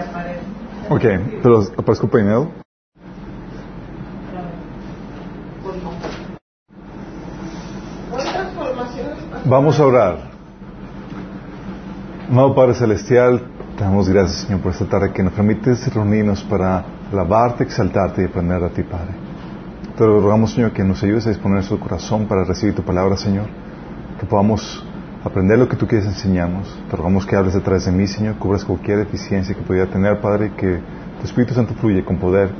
Aparezca. Ok, pero aparezco peinado. Pues no. ¿Cuántas formaciones Vamos a orar. Amado Padre Celestial, te damos gracias, Señor, por esta tarde que nos permites reunirnos para alabarte, exaltarte y aprender a ti, Padre. Te rogamos, Señor, que nos ayudes a disponer nuestro corazón para recibir tu palabra, Señor. Que podamos aprender lo que tú quieres enseñarnos. Te rogamos que hables través de mí, Señor, cubras cualquier deficiencia que pudiera tener, Padre, que tu Espíritu Santo fluye con poder,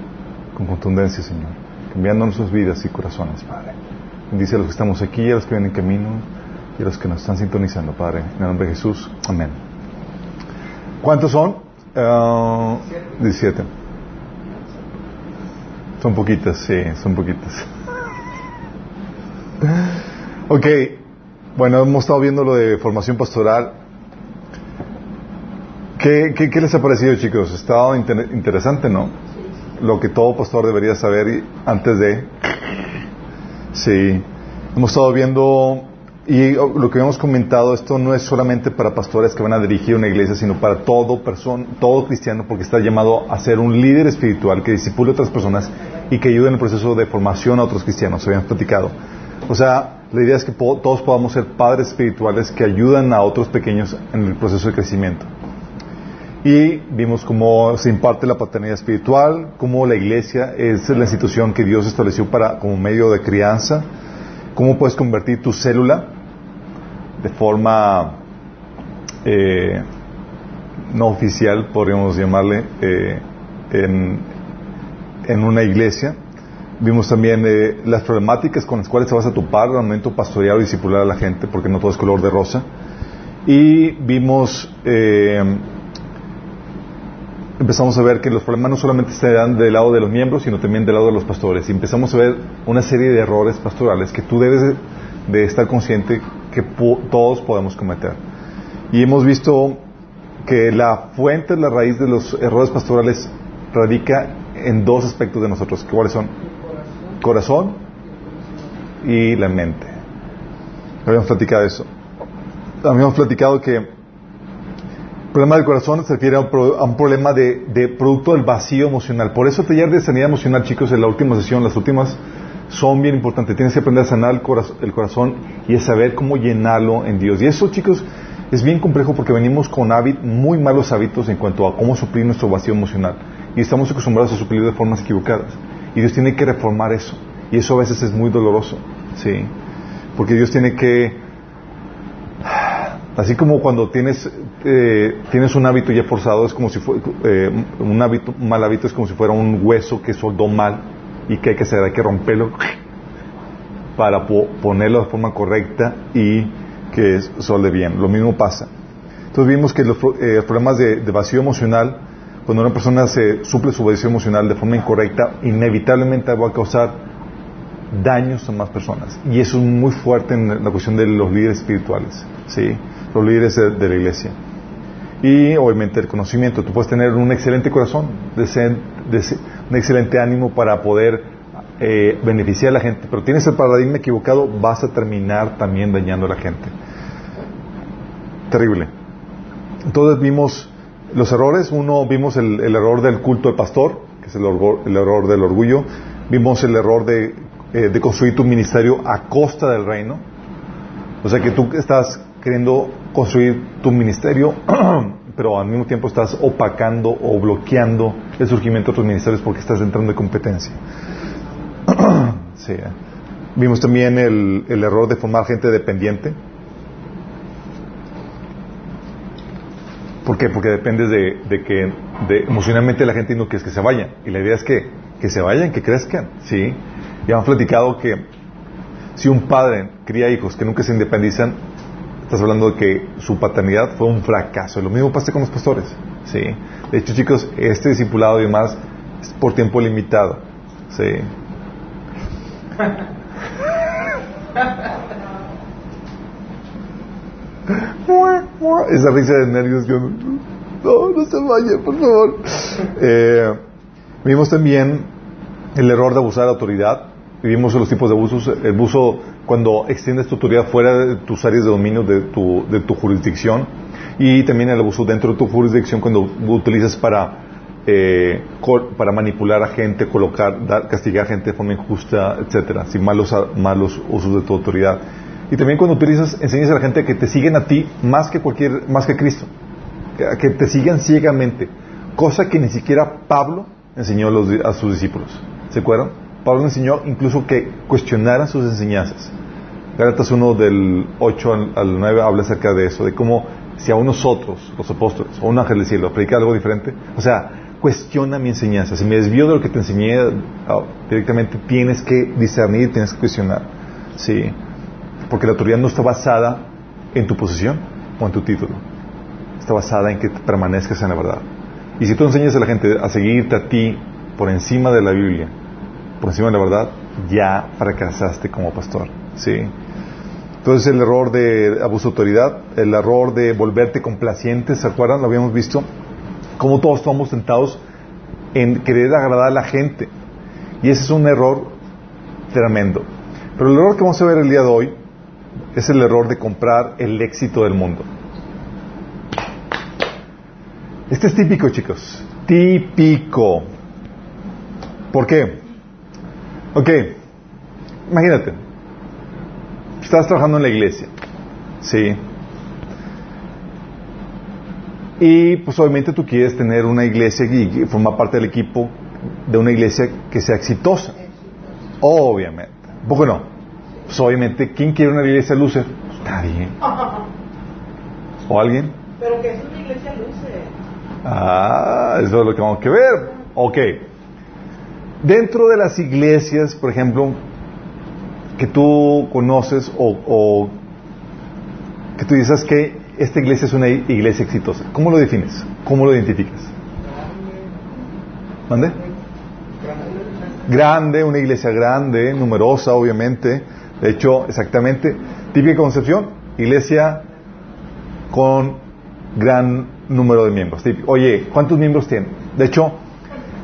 con contundencia, Señor, cambiando nuestras vidas y corazones, Padre. Bendice a los que estamos aquí, a los que vienen en camino y a los que nos están sintonizando, Padre. En el nombre de Jesús. Amén. ¿Cuántos son? Ah, 17. Son poquitas, sí, son poquitas. ok, bueno, hemos estado viendo lo de formación pastoral. ¿Qué, qué, qué les ha parecido, chicos? Estado inter- interesante, ¿no? Lo que todo pastor debería saber antes de... Sí, hemos estado viendo y lo que hemos comentado, esto no es solamente para pastores que van a dirigir una iglesia, sino para todo persona, todo cristiano, porque está llamado a ser un líder espiritual que disipule a otras personas y que ayude en el proceso de formación a otros cristianos. Habíamos platicado. O sea, la idea es que todos podamos ser padres espirituales que ayudan a otros pequeños en el proceso de crecimiento. Y vimos cómo se imparte la paternidad espiritual, cómo la iglesia es la institución que Dios estableció para, como medio de crianza, cómo puedes convertir tu célula de forma eh, no oficial, podríamos llamarle, eh, en una iglesia. Vimos también eh, las problemáticas con las cuales te vas a topar al momento pastorear o discipular a la gente, porque no todo es color de rosa. Y vimos, eh, empezamos a ver que los problemas no solamente se dan del lado de los miembros, sino también del lado de los pastores. Y empezamos a ver una serie de errores pastorales que tú debes de, de estar consciente que po- todos podemos cometer. Y hemos visto que la fuente, la raíz de los errores pastorales radica en dos aspectos de nosotros. ¿Cuáles son? Corazón y la mente. Habíamos platicado eso. Habíamos platicado que el problema del corazón se refiere a un, pro- a un problema de, de producto del vacío emocional. Por eso el taller de sanidad emocional, chicos, en la última sesión, las últimas, son bien importantes. Tienes que aprender a sanar el, coraz- el corazón y a saber cómo llenarlo en Dios. Y eso, chicos, es bien complejo porque venimos con hábit- muy malos hábitos en cuanto a cómo suplir nuestro vacío emocional. Y estamos acostumbrados a suplir de formas equivocadas. Y Dios tiene que reformar eso. Y eso a veces es muy doloroso. ¿sí? Porque Dios tiene que Así como cuando tienes, eh, tienes un hábito ya forzado, es como si fuera, un, hábito, mal hábito es como si fuera un hueso que soldó mal y que hay que que romperlo para po- ponerlo de forma correcta y que solde bien. Lo mismo pasa. Entonces vimos que los eh, problemas de vacío emocional, cuando una persona se suple su vacío emocional de forma incorrecta, inevitablemente va a causar daños a más personas. Y eso es muy fuerte en la cuestión de los líderes espirituales, ¿sí? Los líderes de, la iglesia. Y obviamente el conocimiento. Tú puedes tener un excelente corazón, un excelente ánimo para poder eh, beneficiar a la gente, pero tienes el paradigma equivocado, vas a terminar también dañando a la gente. Terrible. Entonces vimos los errores. Uno, vimos el, error del culto al pastor, que es el, orgo- el error del orgullo. Vimos el error de, eh, de construir tu ministerio a costa del reino. O sea que tú estás queriendo construir tu ministerio, pero al mismo tiempo estás opacando o bloqueando el surgimiento de otros ministerios porque estás entrando de competencia. sí. eh. Vimos también el, el error de formar gente dependiente. ¿Por qué? Porque dependes de, de que emocionalmente la gente no quieres que se vayan. Y la idea es que, que se vayan, que crezcan. ¿sí? Ya hemos platicado que si un padre cría hijos que nunca se independizan, estás hablando de que su paternidad fue un fracaso. Lo mismo pasa con los pastores. ¿sí? De hecho, chicos, este discipulado y demás es por tiempo limitado. ¿sí? Esa risa de nervios, yo no, no, se vaya, por favor. Eh, vimos también el error de abusar de autoridad. vimos los tipos de abusos. El abuso cuando extiendes tu autoridad fuera de tus áreas de dominio de tu, de tu jurisdicción. Y también el abuso dentro de tu jurisdicción cuando utilizas para, eh, para manipular a gente, colocar, dar, castigar a gente de forma injusta, etcétera, sin malos, malos usos de tu autoridad. Y también cuando utilizas, enseñas a la gente que te siguen a ti más que cualquier, más que Cristo, que, que te sigan ciegamente, cosa que ni siquiera Pablo enseñó a, los, a sus discípulos. ¿Se acuerdan? Pablo enseñó incluso que cuestionaran sus enseñanzas. Gálatas 1 del 8 al, al 9 habla acerca de eso, de cómo si a nosotros, los apóstoles, o un ángel del cielo, predica algo diferente, o sea, cuestiona mi enseñanza. Si me desvío de lo que te enseñé ah, directamente, tienes que discernir, tienes que cuestionar. Sí. Porque la autoridad no está basada en tu posición o en tu título. Está basada en que permanezcas en la verdad. Y si tú enseñas a la gente a seguirte a ti por encima de la Biblia, por encima de la verdad, ya fracasaste como pastor. ¿sí? Entonces el error de abuso de autoridad, el error de volverte complaciente, ¿se acuerdan? Lo habíamos visto. Como todos estamos tentados en querer agradar a la gente. Y ese es un error tremendo. Pero el error que vamos a ver el día de hoy es el error de comprar el éxito del mundo. Este es típico, chicos. Típico. ¿Por qué? Ok. Imagínate. Estás trabajando en la iglesia. Sí. Y pues obviamente tú quieres tener una iglesia y formar parte del equipo de una iglesia que sea exitosa. Obviamente. ¿Por qué no? Pues obviamente, ¿quién quiere una iglesia luce? Nadie. ¿O alguien? Pero que es una iglesia luce. Ah, eso es lo que vamos que ver. Ok. Dentro de las iglesias, por ejemplo, que tú conoces o, o que tú dices que esta iglesia es una iglesia exitosa, ¿cómo lo defines? ¿Cómo lo identificas? ¿Mande? Grande, una iglesia grande, numerosa, obviamente. De hecho, exactamente, típica concepción, iglesia con gran número de miembros. Oye, ¿cuántos miembros tiene? De hecho,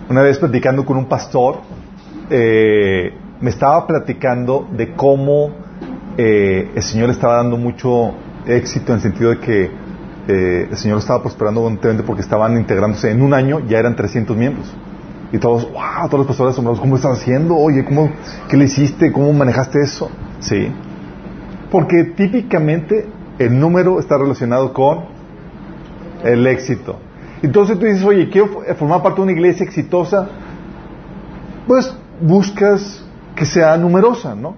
una vez platicando con un pastor, eh, me estaba platicando de cómo eh, el Señor estaba dando mucho éxito en el sentido de que eh, el Señor estaba prosperando abundantemente porque estaban integrándose en un año, ya eran 300 miembros. Y todos, wow, todos los pastores asombrados, ¿cómo estás haciendo? Oye, ¿cómo, ¿qué le hiciste? ¿Cómo manejaste eso? Sí. Porque típicamente el número está relacionado con el éxito. Entonces tú dices, oye, quiero formar parte de una iglesia exitosa, pues buscas que sea numerosa, ¿no?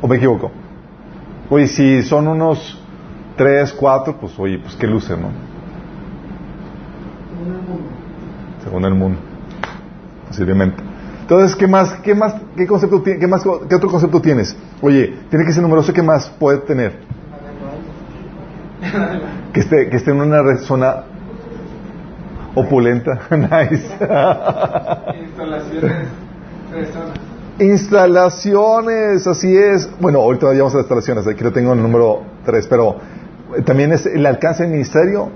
¿O, me equivoco? Oye, si son unos tres, cuatro, pues oye, pues qué luce, ¿no? Según el mundo. Posiblemente. Entonces, ¿qué más, qué más, qué concepto, qué más, qué otro concepto tienes? Oye, tiene que ser numeroso, ¿qué más puede tener? Que esté, que esté en una zona opulenta. nice. Instalaciones, personas. Instalaciones, así es. Bueno, ahorita vayamos a las instalaciones, aquí lo tengo en el número 3, pero también es el alcance del ministerio.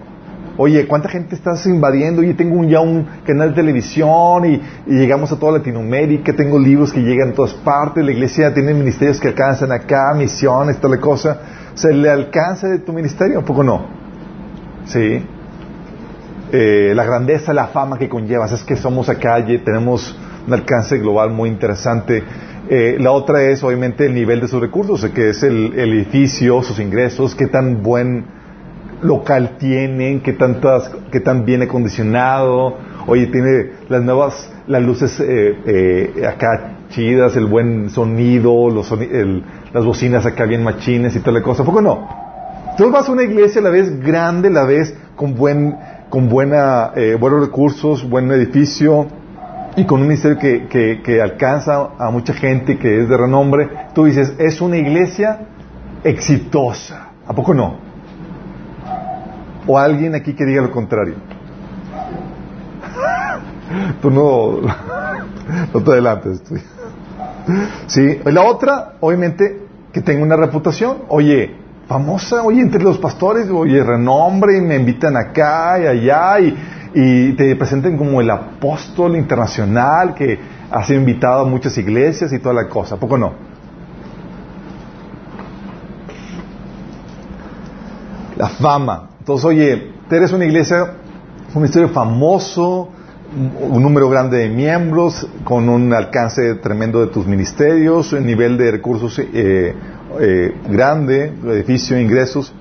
Oye, ¿cuánta gente estás invadiendo? Oye, tengo ya un canal de televisión y, y, llegamos a toda Latinoamérica, tengo libros que llegan a todas partes, la iglesia tiene ministerios que alcanzan acá, misiones, tal cosa. O sea, ¿le alcance de tu ministerio? ¿Un poco no? Sí. Eh, la grandeza, la fama que conllevas, es que somos acá y tenemos un alcance global muy interesante. Eh, la otra es, obviamente, el nivel de sus recursos, que es el, el edificio, sus ingresos, qué tan buen local tienen, qué, tantas, qué tan bien acondicionado. Oye, tiene las nuevas, las luces eh, eh, acá chidas, el buen sonido, los soni el, las bocinas acá bien machines y toda la cosa. ¿Por qué no? Tú vas a una iglesia la vez grande, la vez con buen, con buena, eh, buenos recursos, buen edificio y con un ministerio que, que, que alcanza a mucha gente, que es de renombre. Tú dices, es una iglesia exitosa. ¿A poco no? O alguien aquí que diga lo contrario. Tú no, no te adelantes. Sí, la otra, obviamente, que tenga una reputación. Oye, famosa, oye, entre los pastores, oye, renombre, y me invitan acá y allá, y, y te presenten como el apóstol internacional, que ha sido invitado a muchas iglesias y toda la cosa, ¿a poco no? La fama. Entonces, oye, eres una iglesia, un ministerio famoso, un número grande de miembros, con un alcance tremendo de tus ministerios, un nivel de recursos eh, eh, grande, edificio, ingresos.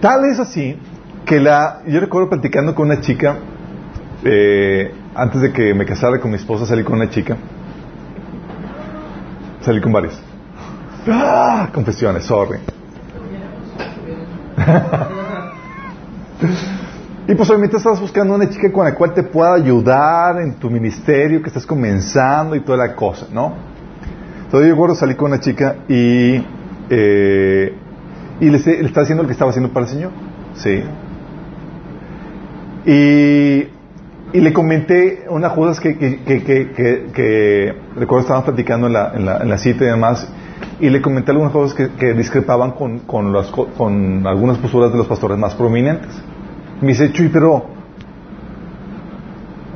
Tal es así que la, yo recuerdo platicando con una chica, eh, antes de que me casara con mi esposa, salí con una chica. Salí con varios. ¡Ah! Confesiones, sorry. Y pues obviamente estás buscando una chica con la cual te pueda ayudar en tu ministerio, que estás comenzando y toda la cosa, ¿no? Entonces yo recuerdo salí con una chica y, eh, y le, le estaba haciendo lo que estaba haciendo para el Señor. Sí. Y, y le comenté unas cosas que, que, que, que, recuerdo estábamos platicando en la, en, la, en la, cita y demás, y le comenté algunas cosas que, discrepaban con, con, las, con algunas posturas de los pastores más prominentes. Me dice, Chuy, pero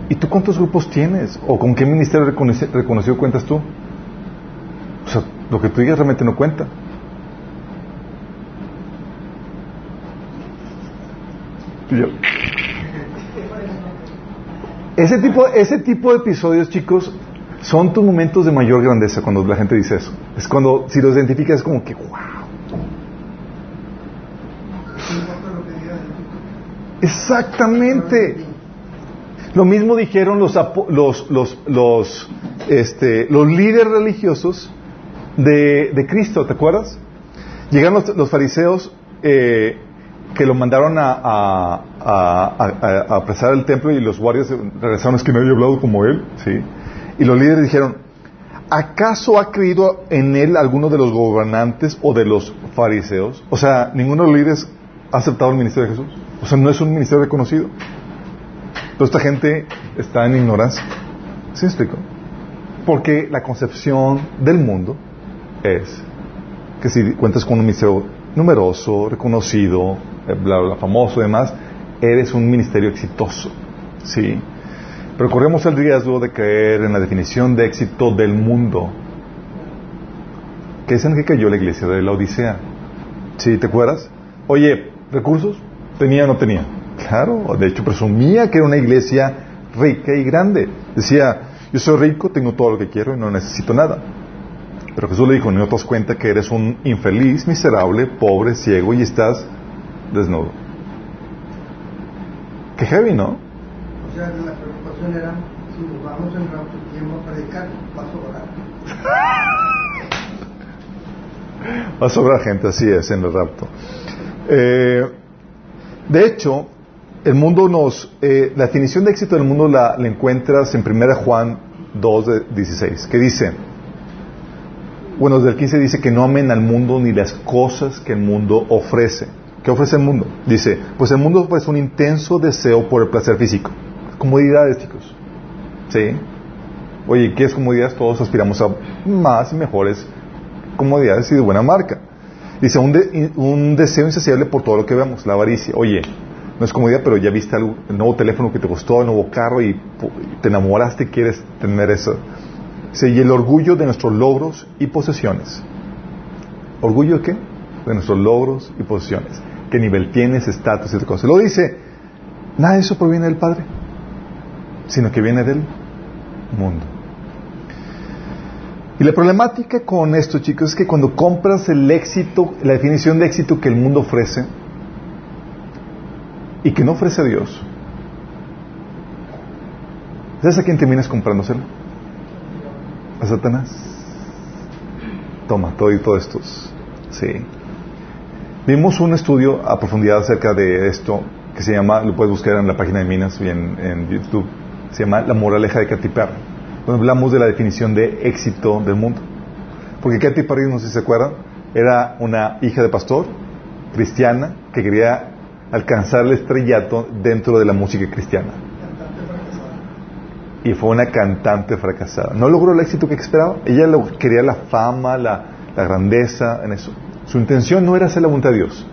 ¿y tú cuántos grupos tienes? ¿O con qué ministerio reconocido cuentas tú? O sea, lo que tú digas realmente no cuenta. Y yo, ese tipo, ese tipo de episodios, chicos, son tus momentos de mayor grandeza cuando la gente dice eso. Es cuando, si los identificas, es como que, wow. Exactamente. Lo mismo dijeron los, los, los, los, este, los líderes religiosos de, de, Cristo, ¿te acuerdas? Llegaron los, los fariseos eh, que lo mandaron a, a, a, apresar el templo y los guardias regresaron, es que nadie había hablado como él, ¿sí? Y los líderes dijeron, ¿acaso ha creído en él alguno de los gobernantes o de los fariseos? O sea, ninguno de los líderes ha aceptado el ministerio de Jesús. O sea, no es un ministerio reconocido. Toda esta gente está en ignorancia. ¿Sí me explico? Porque la concepción del mundo es que si cuentas con un ministerio numeroso, reconocido, eh, bla, bla, famoso y demás, eres un ministerio exitoso. ¿Sí? Pero corremos el riesgo de caer en la definición de éxito del mundo. Que es en que cayó la iglesia de la Odisea. ¿Sí? ¿Te acuerdas? Oye, ¿recursos? ¿Tenía o no tenía? Claro, de hecho presumía que era una iglesia rica y grande. Decía, yo soy rico, tengo todo lo que quiero y no necesito nada. Pero Jesús le dijo, no te das cuenta que eres un infeliz, miserable, pobre, ciego y estás desnudo. Qué heavy, ¿no? O sea, la era, si nos vamos en ¿quién va a predicar? Va a sobrar. va a sobrar gente, así es, en el rapto. Eh, de hecho, el mundo nos, eh, la definición de éxito del mundo la, la encuentras en 1 Juan 2, de 16, que dice, bueno, desde el 15 dice que no amen al mundo ni las cosas que el mundo ofrece. ¿Qué ofrece el mundo? Dice, pues el mundo ofrece un intenso deseo por el placer físico. Comodidades, chicos. ¿Sí? Oye, ¿qué es comodidades? Todos aspiramos a más y mejores comodidades y de buena marca. Dice, un, de, un deseo insaciable por todo lo que vemos, la avaricia. Oye, no es comodidad, pero ya viste el nuevo teléfono que te costó, el nuevo carro y te enamoraste y quieres tener eso. Dice, y el orgullo de nuestros logros y posesiones. ¿Orgullo de qué? De nuestros logros y posesiones qué nivel tienes, estatus y otras cosas. Lo dice, nada de eso proviene del Padre, sino que viene del mundo. Y la problemática con esto, chicos, es que cuando compras el éxito, la definición de éxito que el mundo ofrece, y que no ofrece a Dios, ¿sabes a quién terminas comprándoselo? A Satanás. Toma, todo y todo estos. Sí. Vimos un estudio a profundidad acerca de esto que se llama, lo puedes buscar en la página de Minas y en, YouTube, se llama La moraleja de Katy Perry, donde hablamos de la definición de éxito del mundo. Porque Katy Perry, no sé si se acuerdan, era una hija de pastor cristiana que quería alcanzar el estrellato dentro de la música cristiana. Y fue una cantante fracasada. No logró el éxito que esperaba. Ella quería la fama, la, la grandeza en eso. Su intención no era hacer la voluntad de Dios.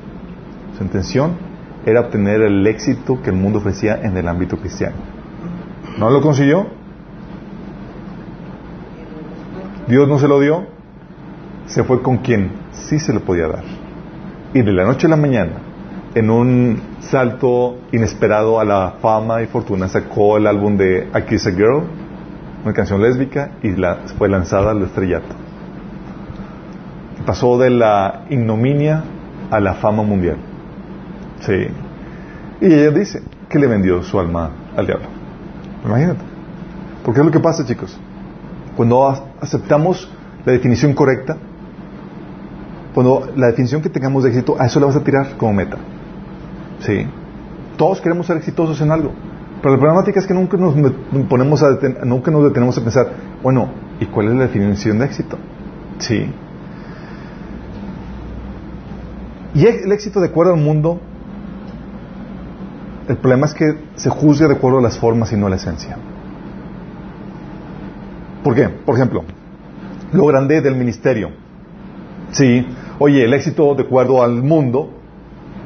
Su intención era obtener el éxito que el mundo ofrecía en el ámbito cristiano. ¿No lo consiguió? Dios no se lo dio. Se fue con quien sí se lo podía dar. Y de la noche a la mañana, en un salto inesperado a la fama y fortuna, sacó el álbum de I Kiss a Girl, una canción lésbica, y fue lanzada al estrellato. Pasó de la ignominia a la fama mundial. Sí. Y ella dice que le vendió su alma al diablo. Imagínate. Porque es lo que pasa, chicos. Cuando aceptamos la definición correcta, cuando la definición que tengamos de éxito, a eso le vas a tirar como meta. ¿Sí? Todos queremos ser exitosos en algo. Pero la problemática es que nunca nos ponemos a nunca nos detenemos a pensar, bueno, ¿y cuál es la definición de éxito? Sí. Y el éxito de acuerdo al mundo, el problema es que se juzga de acuerdo a las formas y no a la esencia. ¿Por qué? Por ejemplo, lo grande del ministerio. Sí, oye, el éxito de acuerdo al mundo,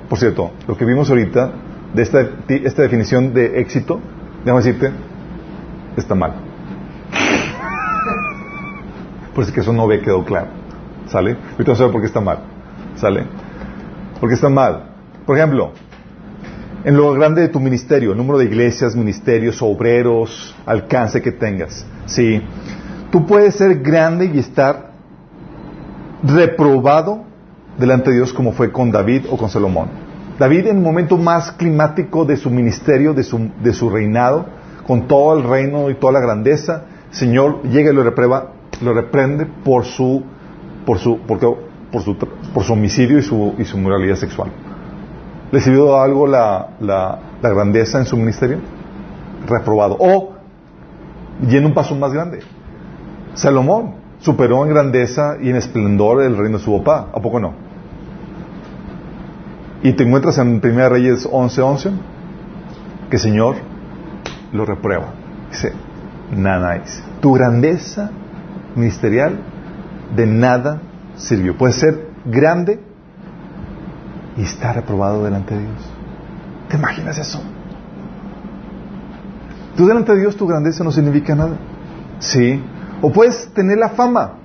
por cierto, lo que vimos ahorita de esta, esta definición de éxito, déjame decirte, está mal. Por eso que eso no había quedado claro. ¿Sale? Ahorita a ver por qué está mal. ¿Sale? Porque está mal. Por ejemplo, en lo grande de tu ministerio, el número de iglesias, ministerios, obreros, alcance que tengas. Sí. Tú puedes ser grande y estar reprobado delante de Dios como fue con David o con Salomón. David en el momento más climático de su ministerio, de su, de su reinado, con todo el reino y toda la grandeza, Señor llega y lo reprueba, lo reprende por su, por su, por su homicidio y su, y su moralidad sexual. ¿Le algo la, la, grandeza en su ministerio? Reprobado. O, yendo un paso más grande, Salomón superó en grandeza y en esplendor el reino de su papá. ¿A poco no? Y te encuentras en 1 Reyes 11:11 11, que el Señor lo reprueba. Dice, nada. Tu grandeza ministerial de nada sirvió. Puede ser grande y estar reprobado delante de Dios. ¿Te imaginas eso? Tú delante de Dios tu grandeza no significa nada. Sí. O puedes tener la fama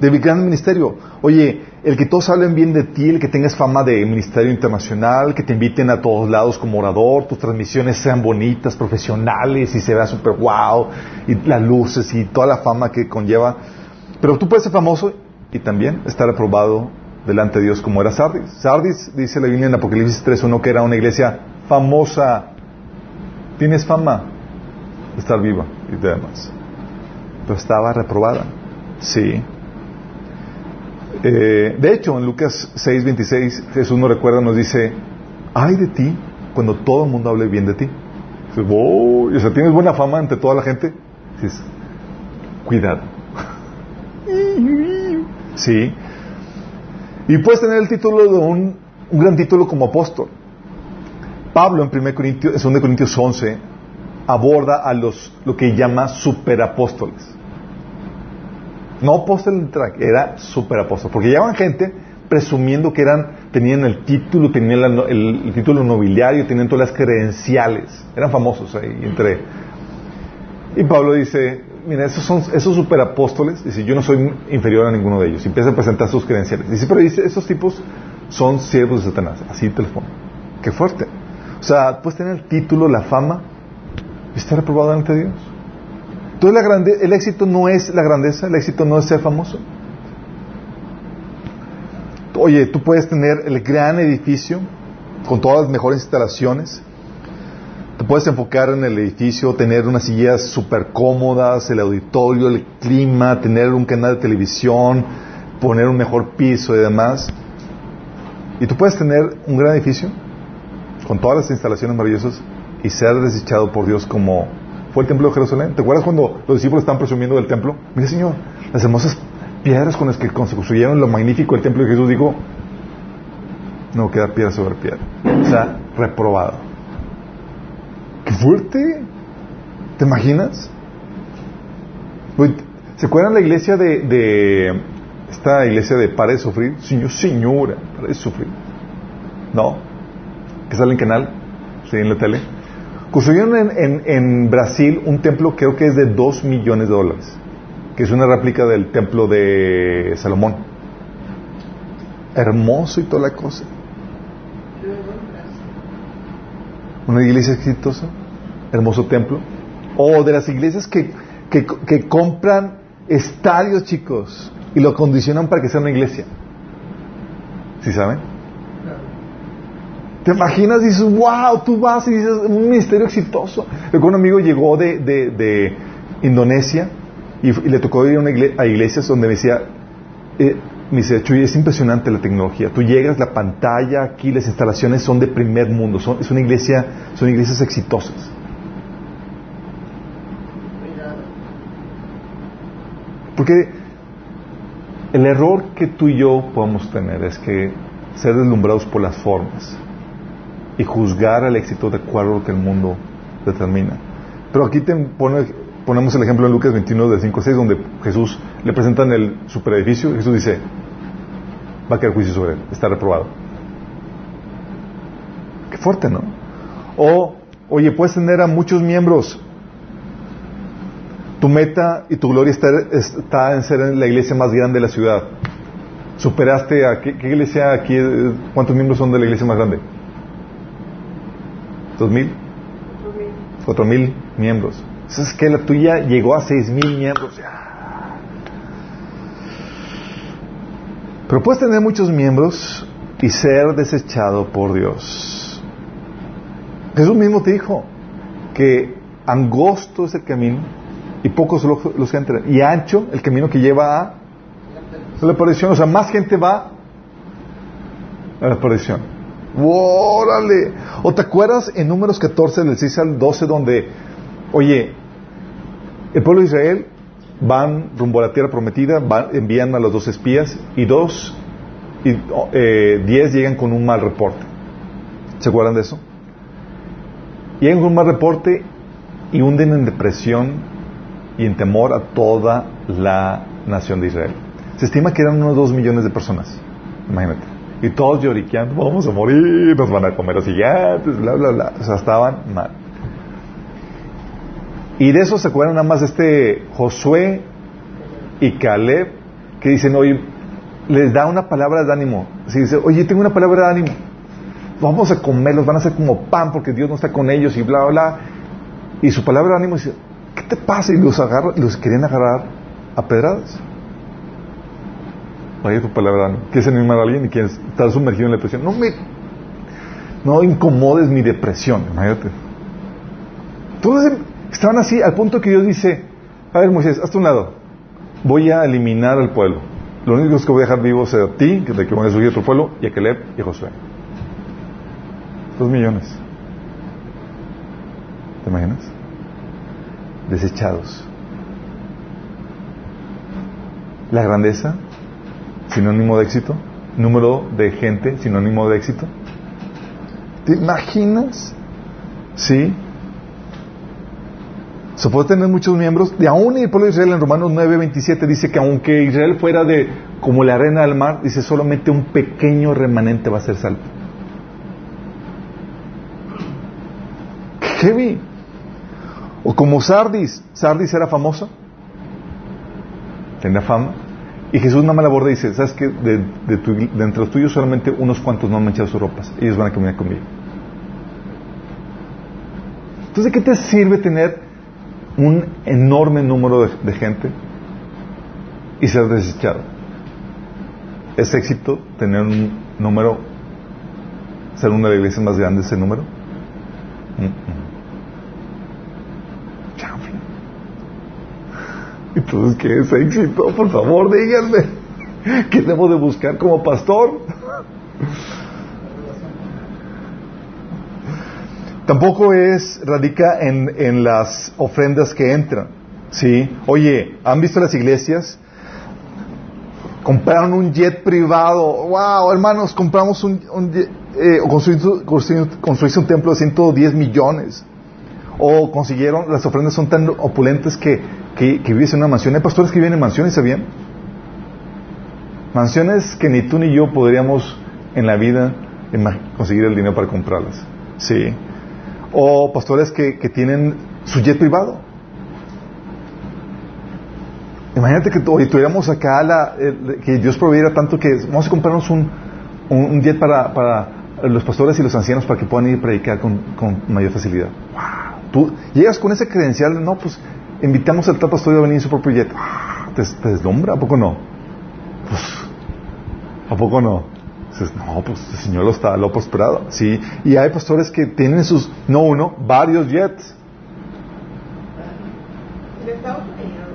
de gran ministerio. Oye, el que todos hablen bien de ti, el que tengas fama de ministerio internacional, que te inviten a todos lados como orador, tus transmisiones sean bonitas, profesionales y se vea súper wow, y las luces y toda la fama que conlleva. Pero tú puedes ser famoso y también estar aprobado delante de Dios como era Sardis. Sardis, dice la Biblia en Apocalipsis 3.1, que era una iglesia famosa. Tienes fama de estar viva y demás. Pero estaba reprobada. Sí. Eh, de hecho, en Lucas 6.26, Jesús nos recuerda, nos dice, ay de ti cuando todo el mundo hable bien de ti. Dices, oh, o sea, tienes buena fama ante toda la gente. Dices, cuidado. Sí. Y puedes tener el título de un, un gran título como apóstol. Pablo en 1 Corintios, 2 Corintios 11 aborda a los lo que llama superapóstoles. No apóstol era superapóstol, porque llevaban gente presumiendo que eran tenían el título, tenían el, el, título nobiliario, tenían todas las credenciales, eran famosos ahí entre y Pablo dice, mira, esos son esos superapóstoles, dice, yo no soy inferior a ninguno de ellos. Y empieza a presentar sus credenciales. Dice, pero dice, esos tipos son siervos de Satanás. Así te lo pongo. Qué fuerte. O sea, puedes tener el título, la fama, y estar aprobado de Dios. Entonces la grande, el éxito no es la grandeza, el éxito no es ser famoso. Oye, tú puedes tener el gran edificio con todas las mejores instalaciones, te puedes enfocar en el edificio, tener unas sillas súper cómodas, el auditorio, el clima, tener un canal de televisión, poner un mejor piso y demás. Y tú puedes tener un gran edificio con todas las instalaciones maravillosas y ser desechado por Dios como fue el templo de Jerusalén. ¿Te acuerdas cuando los discípulos están presumiendo del templo? Mira, Señor, las hermosas piedras con las que construyeron lo magnífico del templo de Jesús. Digo, no queda piedra sobre piedra. O sea, reprobado. ¡Qué fuerte! ¿Te imaginas? ¿Se acuerdan la iglesia de, esta iglesia de Pare de Sufrir? Señor, señora, Pare de Sufrir. ¿No? Que sale en canal, sí, en la tele. Construyeron en Brasil un templo creo que es de 2 millones de dólares, que es una réplica del templo de Salomón. Hermoso y toda la cosa. Una iglesia exitosa, hermoso templo. O de las iglesias que, que, que compran estadios, chicos, y lo condicionan para que sea una iglesia. ¿Sí saben? ¿Te imaginas? Dices, wow, tú vas y dices, un ministerio exitoso. Un amigo llegó de, de, de Indonesia y, le tocó ir a, una a iglesias donde decía, eh, me dice, Chuy, es impresionante la tecnología. Tú llegas, la pantalla aquí, las instalaciones son de primer mundo. Son, es una iglesia, son iglesias exitosas. Porque el error que tú y yo podemos tener es que ser deslumbrados por las formas y juzgar al éxito de acuerdo a lo que el mundo determina. Pero aquí te pone, ponemos el ejemplo en Lucas 21 de 5 a 6 donde Jesús le presentan el superedificio y Jesús dice va a caer juicio sobre él, está reprobado. Qué fuerte, ¿no? O, oye, puedes tener a muchos miembros. Tu meta y tu gloria está, está en ser la iglesia más grande de la ciudad. ¿Superaste a qué, qué iglesia aquí? ¿Cuántos miembros son de la iglesia más grande? ¿Dos mil? Cuatro mil miembros. Es que la tuya llegó a seis mil miembros. Pero puedes tener muchos miembros y ser desechado por Dios. Jesús mismo te dijo que angosto es el camino y pocos los, que entran. Y ancho el camino que lleva a la perdición. O sea, más gente va a la perdición. ¡Órale! ¿O te acuerdas en números 14 del 6 al 12 donde, oye, el pueblo de Israel van rumbo a la tierra prometida, van, envían a los dos espías y dos y eh, diez llegan con un mal reporte. ¿Se acuerdan de eso? Llegan con un mal reporte y hunden en depresión y en temor a toda la nación de Israel. Se estima que eran unos dos millones de personas. Imagínate. Y todos lloriqueando, vamos a morir, nos van a comer los gigantes, bla, bla, bla. O sea, estaban mal. Y de eso se acuerdan nada más este Josué y Caleb, que dicen, oye, les da una palabra de ánimo. Si dice, oye, tengo una palabra de ánimo. Vamos a comerlos, van a ser como pan porque Dios no está con ellos y bla, bla. Y su palabra de ánimo dice, ¿qué te pasa? Y los, agarra, los querían agarrar a pedradas. Vaya tu palabra de ánimo. ¿Quieres animar a alguien y quieres estar sumergido en la depresión? No me, no incomodes mi depresión, imagínate. Entonces, Estaban así al punto que Dios dice, a ver Moisés, hazte un lado, voy a eliminar al pueblo. Lo único que voy a dejar vivo es a ti, que de que voy a subir otro pueblo, y a Caleb y a Josué. Dos millones. ¿Te imaginas? Desechados. La grandeza, sinónimo de éxito. Número de gente, sinónimo de éxito. ¿Te imaginas? Sí. Se puede tener muchos miembros. De aún el pueblo de Israel en Romanos 9:27 dice que aunque Israel fuera de como la arena del mar, dice solamente un pequeño remanente va a ser salvo. ¿Qué vi? O como Sardis. Sardis era famosa. Tenía fama. Y Jesús nada más la aborda y dice, ¿sabes qué? De, de, tu, de entre los tuyos solamente unos cuantos no han manchado sus ropas. Ellos van a caminar conmigo. Entonces, ¿de qué te sirve tener un enorme número de, gente y ser desechado. ¿Es éxito tener un número, ser una de las iglesias más grandes ese número? Entonces, ¿qué es éxito? Por favor, díganme. ¿Qué debo de buscar como pastor? Tampoco es, radica en, en, las ofrendas que entran. ¿Sí? Oye, ¿han visto las iglesias? Compraron un jet privado. ¡Wow! Hermanos, compramos un, un eh, construiste un templo de 110 millones. O consiguieron, las ofrendas son tan opulentes que, que, que vives en una mansión. Hay pastores que viven en mansiones, ¿sabían? Mansiones que ni tú ni yo podríamos en la vida conseguir el dinero para comprarlas. Sí. O pastores que, que tienen su jet privado. Imagínate que hoy tuviéramos acá la, que Dios proveyera tanto que vamos a comprarnos un, un, jet para, para los pastores y los ancianos para que puedan ir a predicar con, con mayor facilidad. Tú llegas con ese credencial, no, pues invitamos al tal pastor a venir en su propio jet. ¿Te, te deslumbra? ¿A poco no? Pues, ¿a poco no? Dices, no, pues el Señor lo está, lo ha prosperado. Sí, y hay pastores que tienen sus, no uno, varios jets. En Estados Unidos.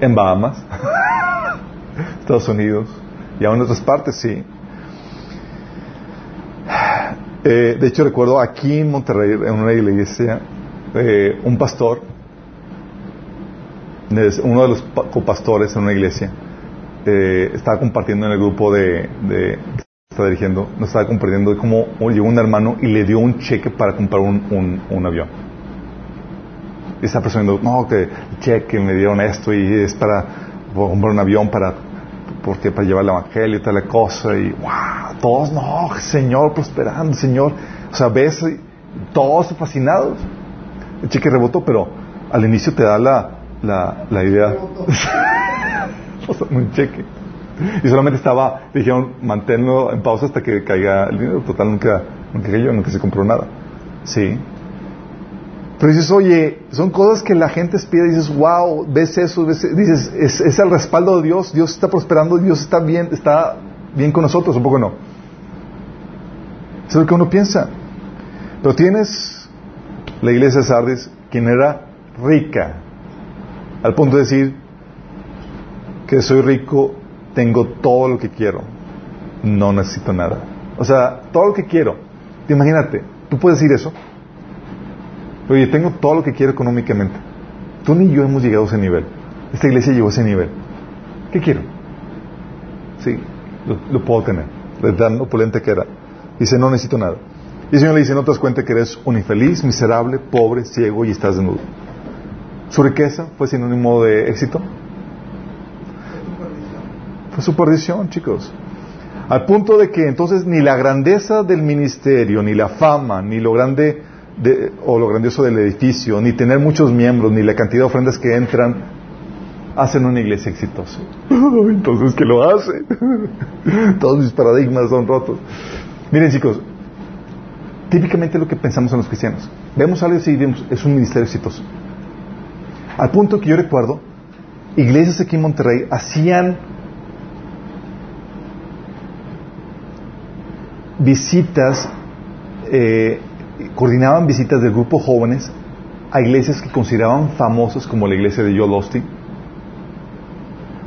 En Bahamas, Estados Unidos y aún en otras partes, sí. Eh, de hecho, recuerdo aquí en Monterrey, en una iglesia, eh, un pastor, uno de los copastores en una iglesia, eh, estaba compartiendo en el grupo de, de que está dirigiendo, nos estaba compartiendo cómo llegó un hermano y le dio un cheque para comprar un, un, un avión. Y está presumiendo, no, que el cheque me dieron esto y es para comprar un avión para porque para llevar el evangelio y tal la cosa y wow, todos no, Señor prosperando, Señor, o sea, ves todos fascinados. El cheque rebotó, pero al inicio te da la, la, la idea. un cheque. Y solamente estaba, dijeron, manténlo en pausa hasta que caiga el dinero. Total, nunca, nunca cayó, nunca se compró nada. Sí. Pero dices, oye, son cosas que la gente y dices, wow, ves eso, ves, dices, es, el respaldo de Dios, Dios está prosperando, Dios está bien, está bien con nosotros, un poco no. Eso es lo que uno piensa. Pero tienes la iglesia de Sardis, quien era rica, al punto de decir soy rico, tengo todo lo que quiero, no necesito nada. O sea, todo lo que quiero. Imagínate, ¿tú puedes decir eso? Oye, tengo todo lo que quiero económicamente. Tú ni yo hemos llegado a ese nivel. Esta iglesia llegó a ese nivel. ¿Qué quiero? Sí, lo, lo puedo tener. De tan opulente que era. Dice, no necesito nada. Y el Señor le dice, no te das cuenta que eres un infeliz, miserable, pobre, ciego y estás desnudo. Su riqueza fue sinónimo de éxito. Fue su perdición, chicos. Al punto de que entonces ni la grandeza del ministerio, ni la fama, ni lo grande de, o lo grandioso del edificio, ni tener muchos miembros, ni la cantidad de ofrendas que entran, hacen una iglesia exitosa. Entonces, ¿qué lo hace? Todos mis paradigmas son rotos. Miren, chicos, típicamente lo que pensamos en los cristianos. Vemos algo y vemos, es un ministerio exitoso. Al punto que yo recuerdo, iglesias aquí en Monterrey hacían visitas, eh, coordinaban visitas del grupo jóvenes a iglesias que consideraban famosas como la iglesia de Joel Austin,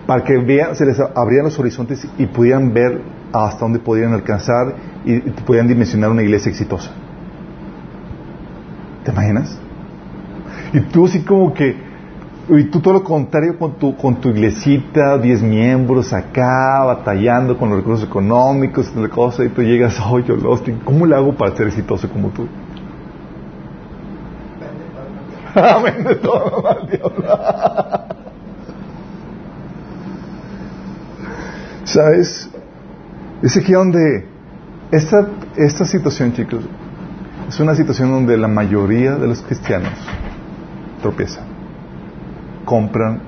para que vean, se les abrían los horizontes y pudieran ver hasta dónde podían alcanzar y, pudieran dimensionar una iglesia exitosa. ¿Te imaginas? Y tú así como que, y tú todo lo contrario con tu, con tu iglesita, 10 miembros acá, batallando con los recursos económicos, y cosa, y tú llegas, oh, yo ¿cómo le hago para ser exitoso como tú? Amén de todo. ¿Sabes? Es aquí donde esta, esta situación, chicos, es una situación donde la mayoría de los cristianos tropiezan. Compran,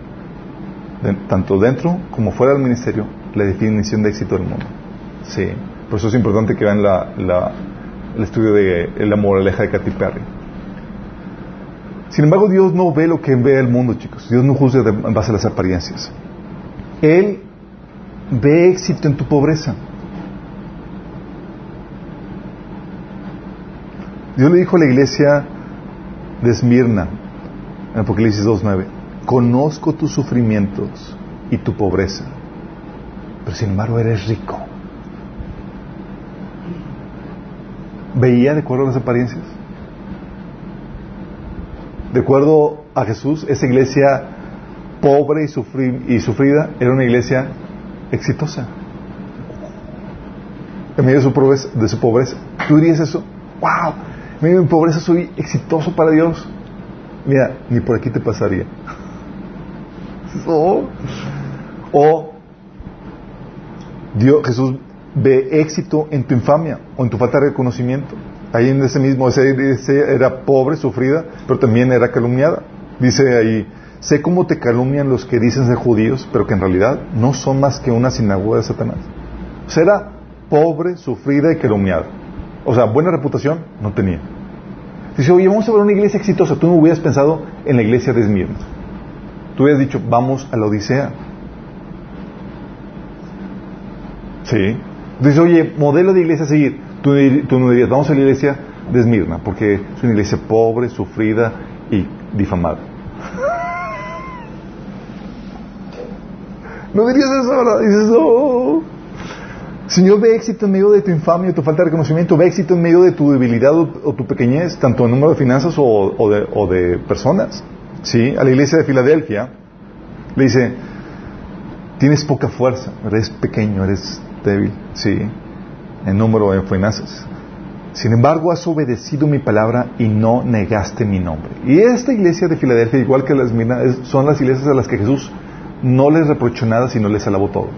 tanto dentro como fuera del ministerio, la definición de éxito del mundo. Sí. Por eso es importante que vean la, el estudio de La moraleja de Katy Perry. Sin embargo, Dios no ve lo que ve el mundo, chicos. Dios no juzga en base a las apariencias. Él ve éxito en tu pobreza. Dios le dijo a la iglesia de Esmirna, en Apocalipsis 2.9, conozco tus sufrimientos y tu pobreza, pero sin embargo eres rico. ¿Veía de acuerdo a las apariencias? De acuerdo a Jesús, esa iglesia pobre y, sufri y sufrida era una iglesia exitosa. En medio de su pobreza. De su pobreza. ¿Tú dirías eso? ¡Wow! En medio de mi pobreza soy exitoso para Dios. Mira, ni por aquí te pasaría. O, Dios, Jesús ve éxito en tu infamia o en tu falta de reconocimiento. Ahí en ese mismo, ese era pobre, sufrida, pero también era calumniada. Dice ahí, sé cómo te calumnian los que dicen ser judíos, pero que en realidad no son más que una sinagoga de Satanás. O sea, era pobre, sufrida y calumniada. O sea, buena reputación no tenía. Dice, oye, vamos a ver una iglesia exitosa. Tú no hubieras pensado en la iglesia de Esmirna. Tú hubieras dicho, vamos a la Odisea. Sí. Dice, oye, modelo de iglesia a seguir. Tú, tú no dirías, vamos a la iglesia de Esmirna, porque es una iglesia pobre, sufrida y difamada. no dirías eso, ¿verdad? Dices, oh. Señor, ve éxito en medio de tu infamia, tu falta de reconocimiento, ve éxito en medio de tu debilidad o, tu pequeñez, tanto en número de finanzas o, de, o, de, personas. ¿Sí? A la iglesia de Filadelfia le dice, tienes poca fuerza, eres pequeño, eres débil, ¿sí? En número de finanzas. Sin embargo, has obedecido mi palabra y no negaste mi nombre. Y esta iglesia de Filadelfia, igual que las minas, son las iglesias a las que Jesús no les reprochó nada, sino les alabó todo.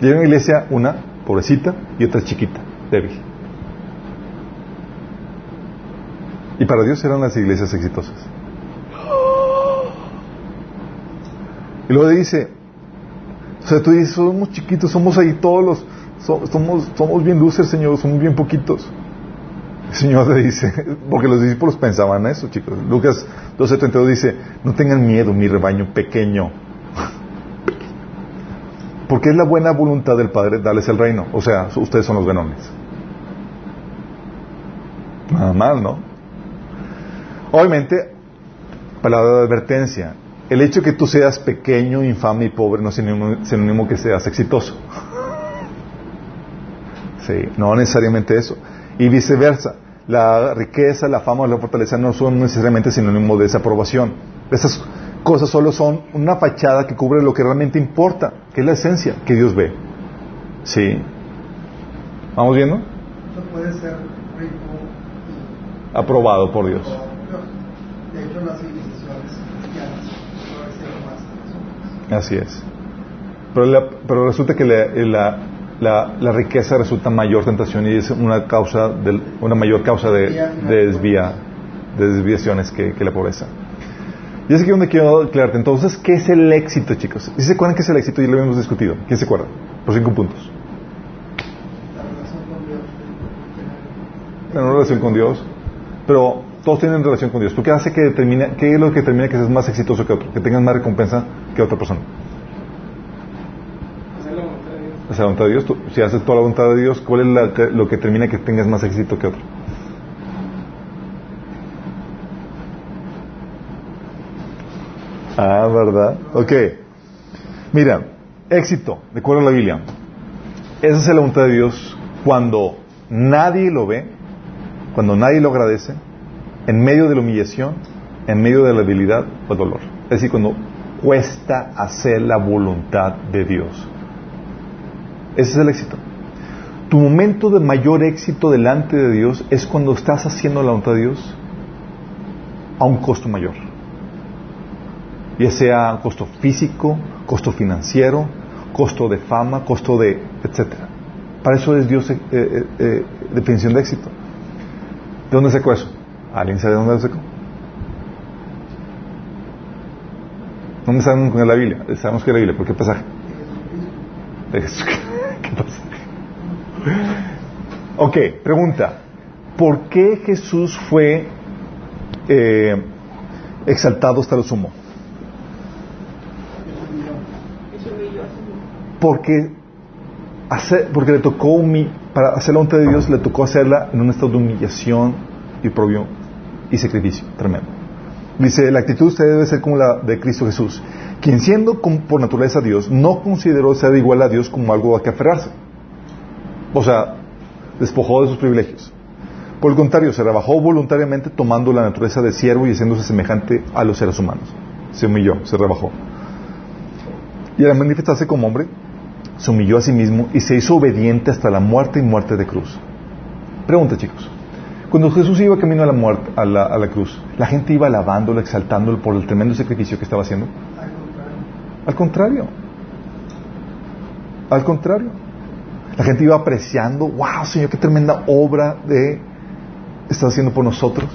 Y una iglesia, una pobrecita y otra chiquita, débil. Y para Dios eran las iglesias exitosas. Y luego dice, o sea, tú dices, somos chiquitos, somos ahí todos los, somos, somos bien luces, Señor, somos bien poquitos. El Señor le dice, porque los discípulos pensaban eso, chicos. Lucas 12:32 dice, no tengan miedo, mi rebaño pequeño. Porque es la buena voluntad del Padre darles el reino. O sea, ustedes son los ganones. Nada mal, ¿no? Obviamente, palabra de advertencia. El hecho de que tú seas pequeño, infame y pobre no es sinónimo que seas exitoso. Sí, no necesariamente eso. Y viceversa. La riqueza, la fama o la fortaleza no son necesariamente sinónimo de esa aprobación. Esas cosas solo son una fachada que cubre lo que realmente importa, que es la esencia que Dios ve. ¿Sí? ¿Vamos viendo? Puede ser rico y Aprobado por Dios. Hecho, las civilizaciones cristianas más Así es. Pero, la- pero resulta que la, la- la- la riqueza resulta mayor tentación y es una causa de, una mayor causa de, de, desvía, de desviaciones que, que la pobreza. Y es aquí donde quiero aclararte. Entonces, ¿qué es el éxito, chicos? ¿Sí se acuerdan qué es el éxito? Ya lo habíamos discutido. ¿Quién se acuerda? Por cinco puntos. la relación con Dios. Tener una relación con Dios. Pero todos tienen relación con Dios. ¿Por qué hace que determina, qué es lo que determina que seas más exitoso que otro? Que tengas más recompensa que otra persona. Hacer la voluntad de Dios. Hacer la voluntad de Dios. Tú- si haces toda la voluntad de Dios, ¿cuál es la que- lo que determina que tengas más éxito que otro? Ah, ¿verdad? Ok. Mira, éxito, de acuerdo a la Biblia. Esa es la voluntad de Dios cuando nadie lo ve, cuando nadie lo agradece, en medio de la humillación, en medio de la debilidad o el dolor. Es decir, cuando cuesta hacer la voluntad de Dios. Ese es el éxito. Tu momento de mayor éxito delante de Dios es cuando estás haciendo la voluntad de Dios a un costo mayor. Ya sea costo físico, costo financiero, costo de fama, costo de, etcétera. Para eso es Dios eh, eh, eh, definición de éxito. ¿De dónde sacó eso? ¿Alguien sabe de dónde lo sacó? ¿Dónde sabemos con la Biblia? Sabemos que la Biblia. ¿Por qué pasaje? De Jesucristo. ¿Qué pasaje? Ok, pregunta. ¿Por qué Jesús fue eh, exaltado hasta lo sumo? Porque, hacer, porque le tocó para hacer la voluntad de Dios le tocó hacerla en un estado de humillación y propio y sacrificio tremendo. Dice, la actitud usted debe ser como la de Cristo Jesús, quien siendo por naturaleza Dios, no consideró ser igual a Dios como algo a que aferrarse. O sea, despojó de sus privilegios. Por el contrario, se rebajó voluntariamente tomando la naturaleza de siervo y haciéndose semejante a los seres humanos. Se humilló, se rebajó. Y al manifestarse como hombre, se humilló a sí mismo y se hizo obediente hasta la muerte y muerte de cruz. Pregunta, chicos. Cuando Jesús iba camino a la, muerte, a la, a la cruz, ¿la gente iba alabándolo, exaltándolo por el tremendo sacrificio que estaba haciendo? Al contrario. Al contrario. La gente iba apreciando, wow, Señor, qué tremenda obra de estás haciendo por nosotros.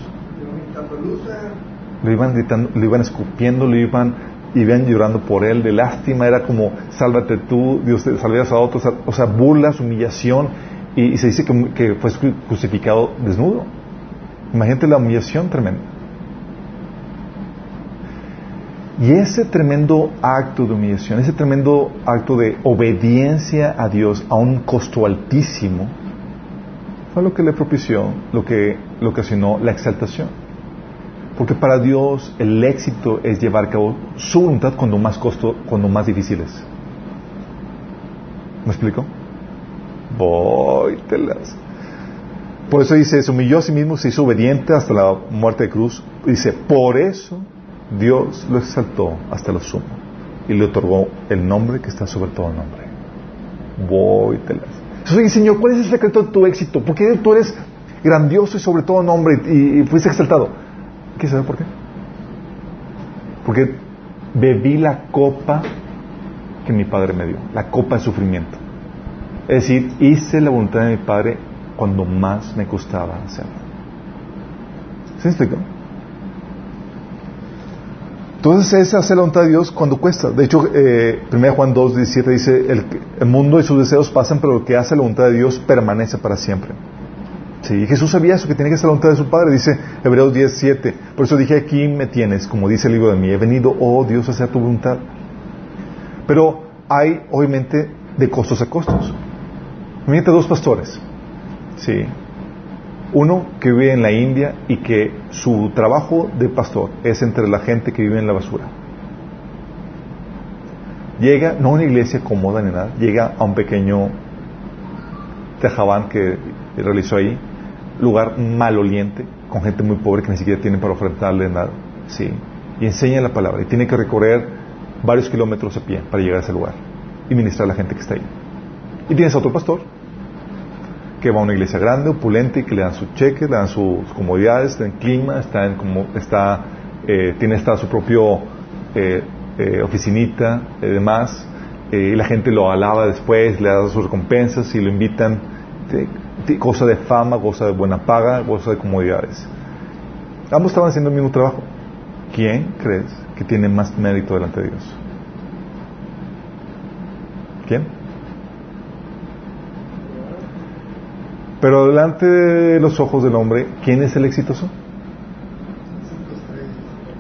Lo iban gritando, lo iban escupiendo, lo iban, iban llorando por él, de lástima, era como, sálvate tú, Dios te salvías a otros, o sea, burlas, humillación, y, se dice que, que fue crucificado desnudo. Imagínate la humillación tremenda. Y ese tremendo acto de humillación, ese tremendo acto de obediencia a Dios a un costo altísimo, fue lo que le propició, lo que le ocasionó la exaltación. Porque para Dios el éxito es llevar a cabo su voluntad cuando más costo, cuando más difícil es. ¿Me explico? Voy, telas. Por eso dice, se humilló a sí mismo, se hizo obediente hasta la muerte de cruz. Dice, por eso Dios lo exaltó hasta lo sumo y le otorgó el nombre que está sobre todo nombre. Voy, telas. Entonces, Señor, ¿cuál es el secreto de tu éxito? ¿Por qué tú eres grandioso y sobre todo nombre y, fuiste exaltado? ¿Quieres saber por qué? Porque bebí la copa que mi Padre me dio, la copa de sufrimiento. Es decir, hice la voluntad de mi Padre cuando más me costaba hacerlo. ¿Se explica? Entonces es hacer la voluntad de Dios cuando cuesta. De hecho, eh, 1 Juan 2, 17 dice, el, mundo y sus deseos pasan, pero lo que hace la voluntad de Dios permanece para siempre. Sí, Jesús sabía eso, que tiene que hacer la voluntad de su Padre, dice Hebreos 10, 7. Por eso dije, aquí me tienes, como dice el libro de mí, he venido, oh Dios, a hacer tu voluntad. Pero hay, obviamente, de costos a costos. Imagínate dos pastores, sí, uno que vive en la India y que su trabajo de pastor es entre la gente que vive en la basura. Llega, no a una iglesia cómoda ni nada, llega a un pequeño tejabán que realizó ahí, lugar maloliente, con gente muy pobre que ni siquiera tiene para ofrendarle nada. Sí. Y enseña la palabra. Y tiene que recorrer varios kilómetros a pie para llegar a ese lugar y ministrar a la gente que está ahí. Y tienes a otro pastor que va a una iglesia grande, opulente, y que le dan su cheque, le dan sus comodidades, está en clima, está en como está, eh, tiene su propio eh, eh, oficinita y demás, y la gente lo alaba después, le da sus recompensas y lo invitan, goza de fama, goza de buena paga, goza de comodidades. Ambos estaban haciendo el mismo trabajo. ¿Quién crees que tiene más mérito delante de Dios? ¿Quién? Pero delante de los ojos del hombre, ¿quién es el exitoso?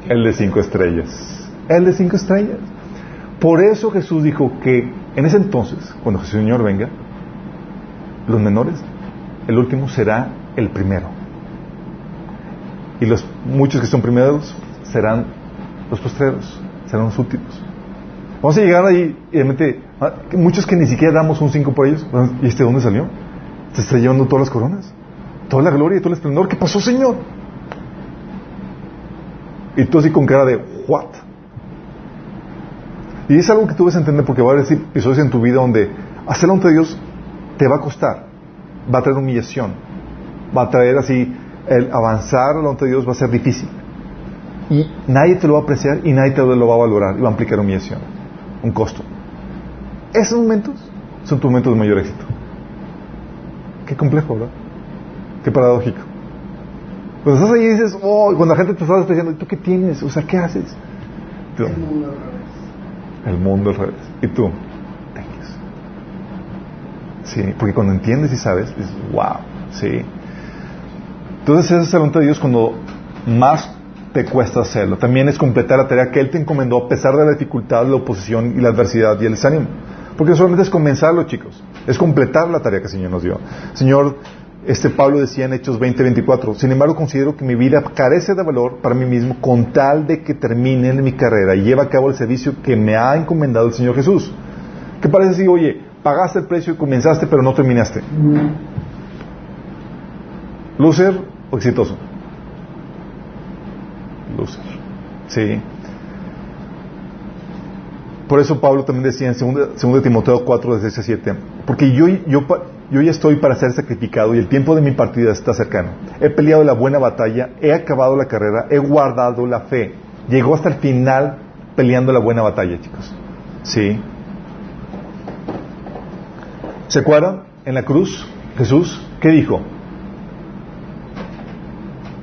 El de cinco estrellas. El de cinco estrellas. Por eso Jesús dijo que en ese entonces, cuando el Señor venga, los menores, el último será el primero. Y los muchos que son primeros serán los postreros, serán los últimos. Vamos a llegar ahí y realmente, ah, muchos que ni siquiera damos un cinco por ellos, ¿y este dónde salió? Se está llevando todas las coronas, toda la gloria y todo el esplendor. ¿Qué pasó, Señor? Y tú así con cara de, ¿what? Y es algo que tú a entender porque va a haber episodios en tu vida donde hacer la voluntad de Dios te va a costar, va a traer humillación, va a traer así, el avanzar a la voluntad de Dios va a ser difícil. Y nadie te lo va a apreciar y nadie te lo va a valorar y va a implicar humillación, un costo. Esos momentos son tus momentos de mayor éxito. Qué complejo, ¿verdad? Qué paradójico. Cuando estás ahí y dices, oh, cuando la gente te está diciendo, ¿tú qué tienes? O sea, ¿qué haces? el mundo al revés. El mundo al revés. ¿Y tú? Sí, porque cuando entiendes y sabes, dices, wow, sí. Entonces esa es la voluntad de Dios cuando más te cuesta hacerlo. También es completar la tarea que Él te encomendó a pesar de la dificultad, la oposición y la adversidad y el desánimo. Porque solamente es comenzarlo, chicos. Es completar la tarea que el Señor nos dio. Señor, este Pablo decía en Hechos 20:24, sin embargo considero que mi vida carece de valor para mí mismo con tal de que termine mi carrera y lleve a cabo el servicio que me ha encomendado el Señor Jesús. ¿Qué parece si, oye, pagaste el precio y comenzaste pero no terminaste? ¿Loser o exitoso? Loser. Sí. Por eso Pablo también decía en 2, Timoteo 4, 16 7, porque yo, yo, yo ya estoy para ser sacrificado y el tiempo de mi partida está cercano. He peleado la buena batalla, he acabado la carrera, he guardado la fe. Llegó hasta el final peleando la buena batalla, chicos. Sí. ¿Se acuerdan? En la cruz, Jesús, ¿qué dijo?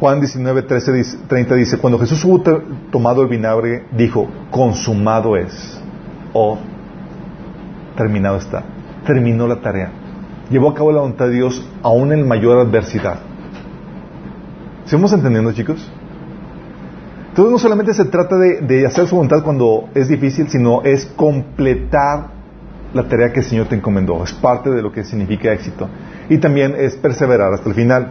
Juan 19, 13, 30 dice, cuando Jesús hubo tomado el vinagre, dijo, consumado es, o terminado está, terminó la tarea, llevó a cabo la voluntad de Dios aún en mayor adversidad. ¿Estamos entendiendo, chicos? Entonces no solamente se trata de, de, hacer su voluntad cuando es difícil, sino es completar la tarea que el Señor te encomendó. Es parte de lo que significa éxito. Y también es perseverar hasta el final.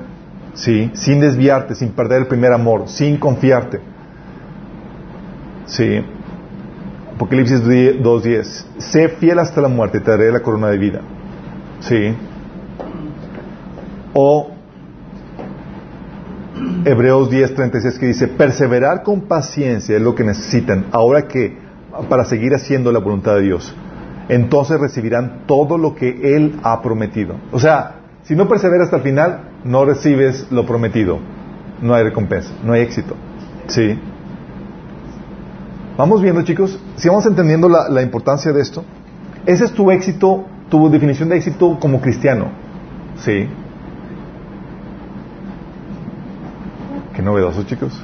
¿Sí? Sin desviarte, sin perder el primer amor, sin confiarte. ¿Sí? Apocalipsis 2.10. Sé fiel hasta la muerte te daré la corona de vida. ¿Sí? O Hebreos 10.36 que dice, perseverar con paciencia es lo que necesitan ahora que para seguir haciendo la voluntad de Dios. Entonces recibirán todo lo que Él ha prometido. O sea, si no perseveras hasta el final, no recibes lo prometido. No hay recompensa, no hay éxito. ¿Sí? Vamos viendo, chicos, si vamos entendiendo la, importancia de esto. Ese es tu éxito, tu definición de éxito como cristiano. ¿Sí? Qué novedoso, chicos.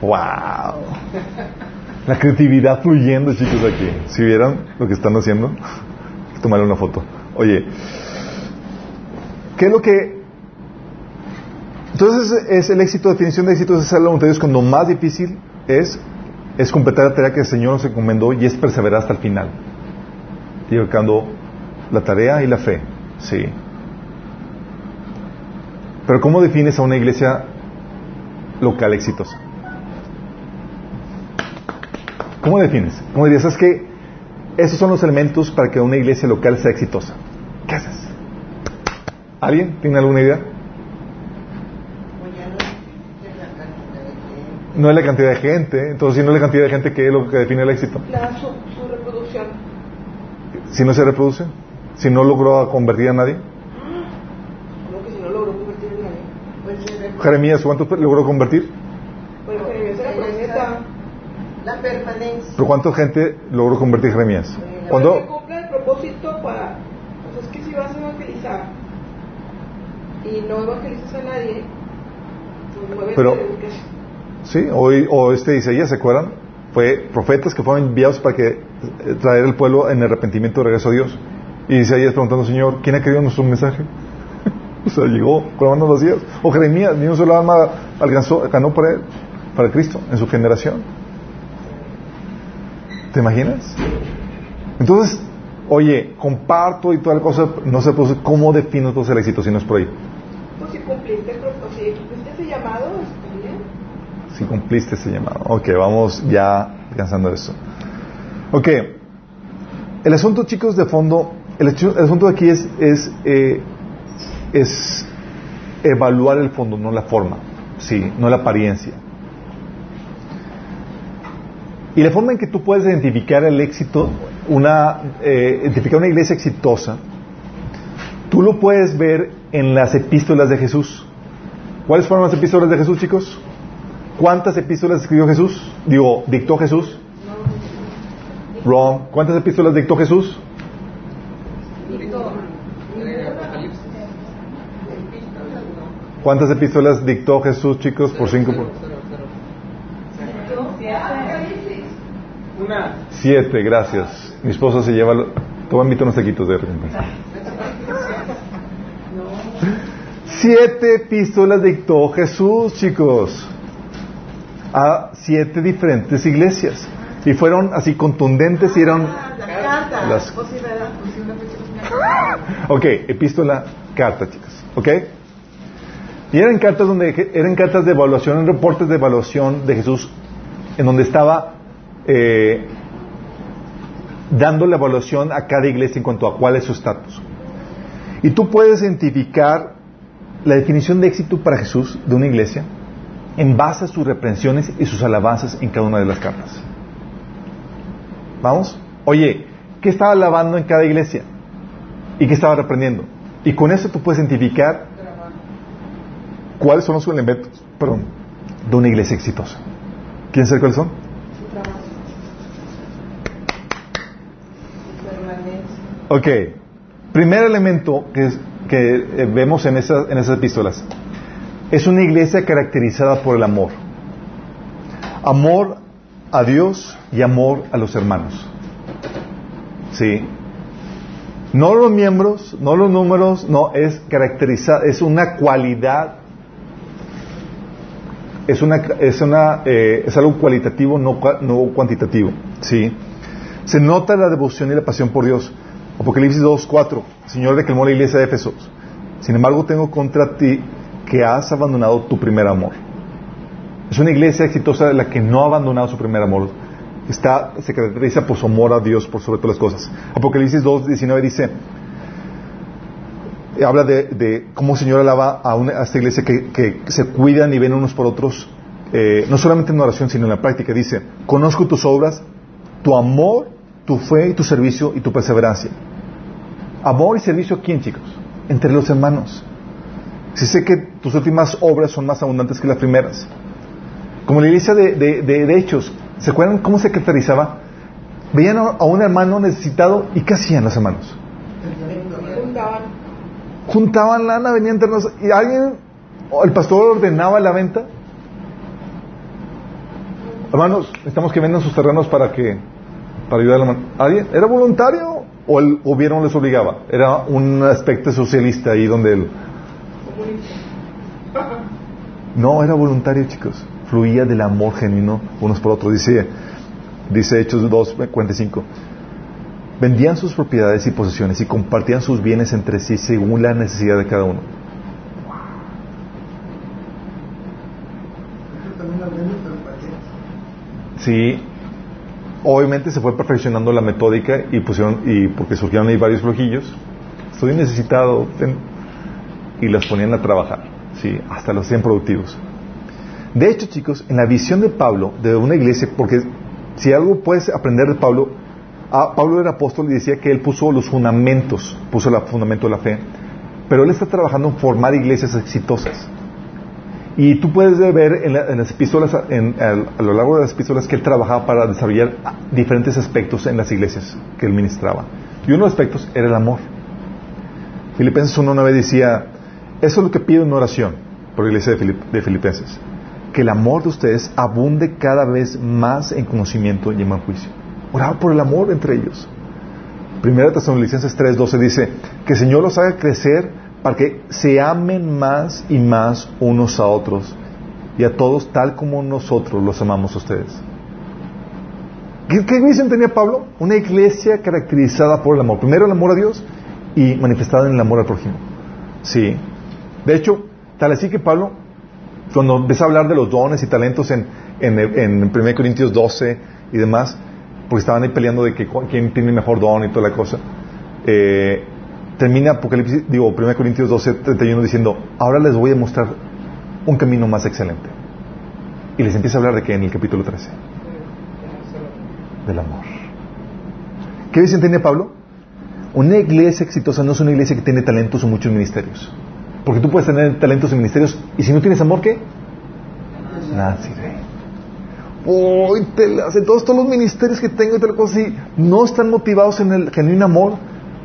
¡Wow! La creatividad fluyendo, chicos, aquí. Si vieran lo que están haciendo, tomarle una foto. Oye, ¿qué es lo que... Entonces es el éxito, definición de éxito es hacer la voluntad cuando más difícil es, es completar la tarea que el Señor nos encomendó y es perseverar hasta el final. Llevando la tarea y la fe, sí. Pero ¿cómo defines a una iglesia local exitosa? ¿Cómo defines? ¿Cómo dirías? Es que esos son los elementos para que una iglesia local sea exitosa. ¿Qué haces? ¿Alguien tiene alguna idea? No es la cantidad de gente. Entonces, si no es la cantidad de gente, ¿qué es lo que define el éxito? La, su, su reproducción. Si no se reproduce, si no logró convertir a nadie. ¿Cómo que si no logró convertir a nadie? Pues, Jeremías, ¿cuántos logró convertir? pues Jeremías era profeta. La permanencia. ¿Pero cuánta gente logró convertir Jeremías? Que ¿Cuándo? cumpla el propósito para... Pues es que si vas a evangelizar y no evangelizas a nadie, pues muévete Pero-. Sí, hoy, o este Isaías, ¿se acuerdan? Fue profetas que fueron enviados para que eh, traer el pueblo en arrepentimiento de regreso a Dios. Y Isaías preguntando, Señor, ¿quién ha querido nuestro mensaje? o sea, llegó con las manos vacías. O Jeremías, ni un solo alma alcanzó, ganó para él, para Cristo, en su generación. ¿Te imaginas? Entonces, oye, comparto y toda la cosa, no se produce, ¿cómo defino entonces el éxito si no es por ahí? Pues si cumpliste, cumpliste ese llamado. Si cumpliste ese llamado. Ok, vamos ya alcanzando eso. Ok, el asunto, chicos, de fondo, el, el asunto aquí eh, es evaluar el fondo, no la forma, sí, no la apariencia. Y la forma en que tú puedes identificar el éxito, una, eh, identificar una iglesia exitosa, tú lo puedes ver en las epístolas de Jesús. ¿Cuáles fueron las epístolas de Jesús, chicos? ¿Cuántas epístolas escribió Jesús? Digo, dictó Jesús. Wrong. ¿Cuántas epístolas dictó Jesús? ¿Cuántas epístolas dictó Jesús, chicos? Por cinco. Por... Una. Siete, gracias. Mi esposa se lleva. lo- Te voy a invitar unos taquitos de recompensa. Siete epístolas dictó Jesús, chicos. A siete diferentes iglesias. Y fueron así contundentes y eran. Las- Ok, epístola, carta, chicos. ¿Ok? Y eran cartas donde eran cartas de evaluación, eran reportes de evaluación de Jesús, en donde estaba eh, dando la evaluación a cada iglesia en cuanto a cuál es su estatus. Y tú puedes identificar la definición de éxito para Jesús de una iglesia en base a sus reprensiones y sus alabanzas en cada una de las cartas. ¿Vamos? Oye, ¿qué estaba alabando en cada iglesia? ¿Y qué estaba reprendiendo? Y con eso tú puedes identificar cuáles son los elementos de una iglesia exitosa. ¿Quieren saber cuáles son? Ok. Primer elemento que, que eh, vemos en, esas, en esas epístolas, es una iglesia caracterizada por el amor. Amor a Dios y amor a los hermanos. Sí. No los miembros, no los números, no, es caracterizada, es una cualidad, es una, es una, eh, es algo cualitativo, no, no cuantitativo, sí. Se nota la devoción y la pasión por Dios. Apocalipsis 2, 4. Señor declaró la iglesia de Éfesos. Sin embargo, tengo contra ti que has abandonado tu primer amor. Es una iglesia exitosa de la que no ha abandonado su primer amor. Está, se caracteriza por su amor a Dios por sobre todas las cosas. Apocalipsis 2, 19 dice, habla de, cómo el Señor alaba a, una, esta iglesia que, se cuidan y ven unos por otros, eh, no solamente en oración, sino en la práctica. Dice, conozco tus obras, tu amor, tu fe y tu servicio y tu perseverancia. Amor y servicio a quién, chicos? Entre los hermanos. Si sé que tus últimas obras son más abundantes que las primeras. Como la iglesia de, de, Hechos, ¿se acuerdan cómo se caracterizaba? Veían a un hermano necesitado y ¿qué hacían los hermanos? Juntaban. Juntaban lana, venían terrenos y alguien, el pastor ordenaba la venta. Hermanos, necesitamos que vendan sus terrenos para que, para ayudar a ¿Alguien? ¿Era voluntario o el gobierno les obligaba? Era un aspecto socialista ahí donde el... No, era voluntario, chicos fluía del amor genuino unos por otros. Dice, dice Hechos 2.45. Vendían sus propiedades y posesiones y compartían sus bienes entre sí según la necesidad de cada uno. Sí, obviamente se fue perfeccionando la metódica y pusieron, y porque surgieron ahí varios flojillos, estoy necesitado, y las ponían a trabajar, sí, hasta los hacían productivos. De hecho, chicos, en la visión de Pablo, de una iglesia, porque si algo puedes aprender de Pablo, Pablo era apóstol y decía que él puso los fundamentos, puso el fundamento de la fe, pero él está trabajando en formar iglesias exitosas. Y tú puedes ver en, las epístolas, a lo largo de las epístolas, que él trabajaba para desarrollar diferentes aspectos en las iglesias que él ministraba. Y uno de los aspectos era el amor. Filipenses 1.9 decía, eso es lo que pido en oración por la iglesia de Filipenses que el amor de ustedes abunde cada vez más en conocimiento y en buen juicio. Oraba por el amor entre ellos. Primera Tesalonicenses 3:12 dice que el Señor los haga crecer para que se amen más y más unos a otros y a todos tal como nosotros los amamos a ustedes. ¿Qué, qué iglesia tenía Pablo? Una iglesia caracterizada por el amor. Primero el amor a Dios y manifestada en el amor al prójimo. Sí. De hecho, tal así que Pablo cuando empieza a hablar de los dones y talentos en, en, en 1 Corintios 12 y demás, porque estaban ahí peleando de que quién tiene el mejor don y toda la cosa, eh, termina Apocalipsis, digo, 1 Corintios 12, 31 diciendo, ahora les voy a mostrar un camino más excelente. Y les empieza a hablar de que en el capítulo 13. Del amor. ¿Qué dice tiene Pablo? Una iglesia exitosa no es una iglesia que tiene talentos o muchos ministerios. Porque tú puedes tener talentos y ministerios y si no tienes amor, ¿qué? Nada sirve. Uy, te todos, todos los ministerios que tengo y tal cosa, si no están motivados en el genuino amor,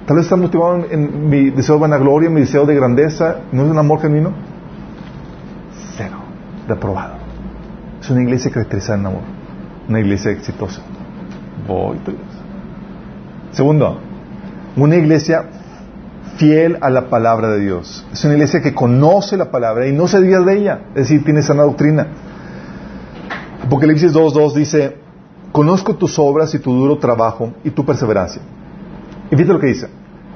tal vez están motivados en, mi deseo de vanagloria, mi deseo de grandeza, ¿no es un amor genuino? Cero, reprobado. Es una iglesia caracterizada en amor, una iglesia exitosa. Voy, Segundo, una iglesia fiel a la palabra de Dios. Es una iglesia que conoce la palabra y no se desvía de ella. Es decir, tiene sana doctrina. Apocalipsis 2.2 dice, conozco tus obras y tu duro trabajo y tu perseverancia. Y fíjate lo que dice.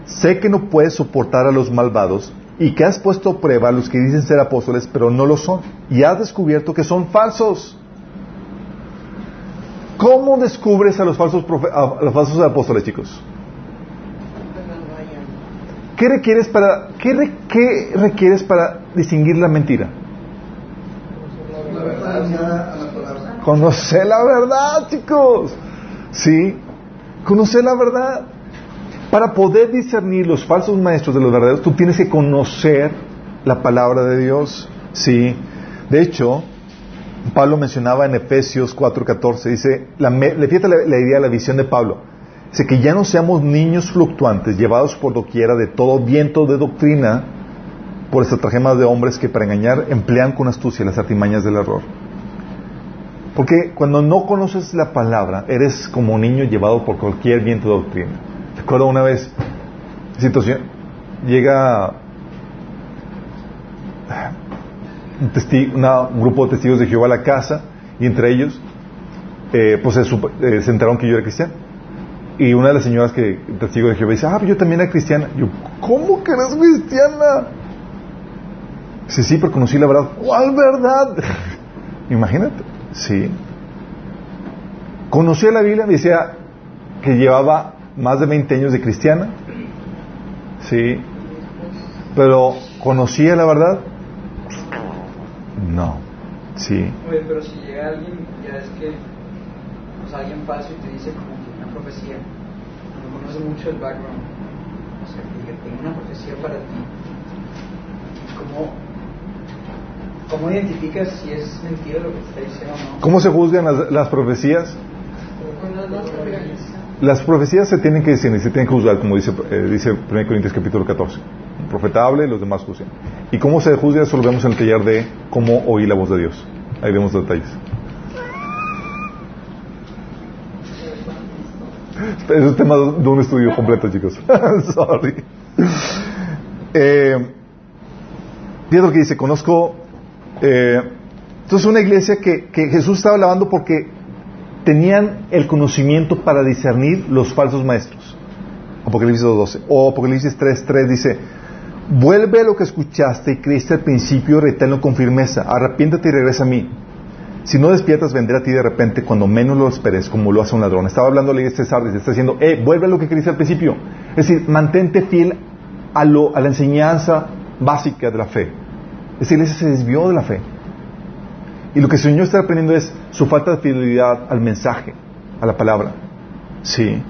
Sé que no puedes soportar a los malvados y que has puesto prueba a los que dicen ser apóstoles, pero no lo son. Y has descubierto que son falsos. ¿Cómo descubres a los falsos, a los falsos apóstoles, chicos? ¿Qué requieres para, qué, requieres para distinguir la mentira? Conocer la verdad, chicos. Sí, conocer la verdad. Para poder discernir los falsos maestros de los verdaderos, tú tienes que conocer la palabra de Dios. Sí. De hecho, Pablo mencionaba en Efesios 4:14, dice, la, la, la idea, la visión de Pablo Dice que ya no seamos niños fluctuantes, llevados por doquiera de todo viento de doctrina, por estratagemas de hombres que para engañar emplean con astucia las artimañas del error. Porque cuando no conoces la palabra, eres como un niño llevado por cualquier viento de doctrina. Recuerdo una vez, situación, llega un, grupo de testigos de Jehová a la casa y entre ellos eh, pues se, eh, se, enteraron que yo era cristiano. Y una de las señoras que testigo de Jehová dice, ah, yo también era cristiana. Yo, ¿cómo que eres cristiana? Dice, sí, pero conocí la verdad. ¿Cuál verdad? Imagínate. Sí. Conocía la Biblia, me decía que llevaba más de 20 años de cristiana. Sí. Pero conocía la verdad. No. Sí. Oye, pero si llega alguien, ya es que, sea, alguien falso y te dice como profecía, no conoce mucho el background, o sea, que tengo una profecía para ti, ¿cómo, ¿cómo identificas si es mentira lo que te está diciendo o no? ¿Cómo se juzgan las, las profecías? Las profecías se tienen que decir, se tienen que juzgar, como dice, eh, dice 1 Corintios capítulo 14. Un profeta hable y los demás juzguen. ¿Y cómo se juzga? Eso lo vemos en el taller de cómo oír la voz de Dios. Ahí vemos los detalles. Es un tema de un estudio completo, chicos. Sorry. Eh, lo que dice, conozco... Eh, entonces una iglesia que, Jesús estaba lavando porque tenían el conocimiento para discernir los falsos maestros. Apocalipsis 2.12. O Apocalipsis 3.3 dice, vuelve a lo que escuchaste y creíste al principio, reténlo con firmeza, arrepiéntate y regresa a mí. Si no despiertas, vendré a ti de repente cuando menos lo esperes, como lo hace un ladrón. Estaba hablando de este Sardis, está diciendo, eh, vuelve a lo que creíste al principio. Es decir, mantente fiel a, lo, a la enseñanza básica de la fe. Esa iglesia se desvió de la fe. Y lo que el Señor está aprendiendo es su falta de fidelidad al mensaje, a la palabra. Sí.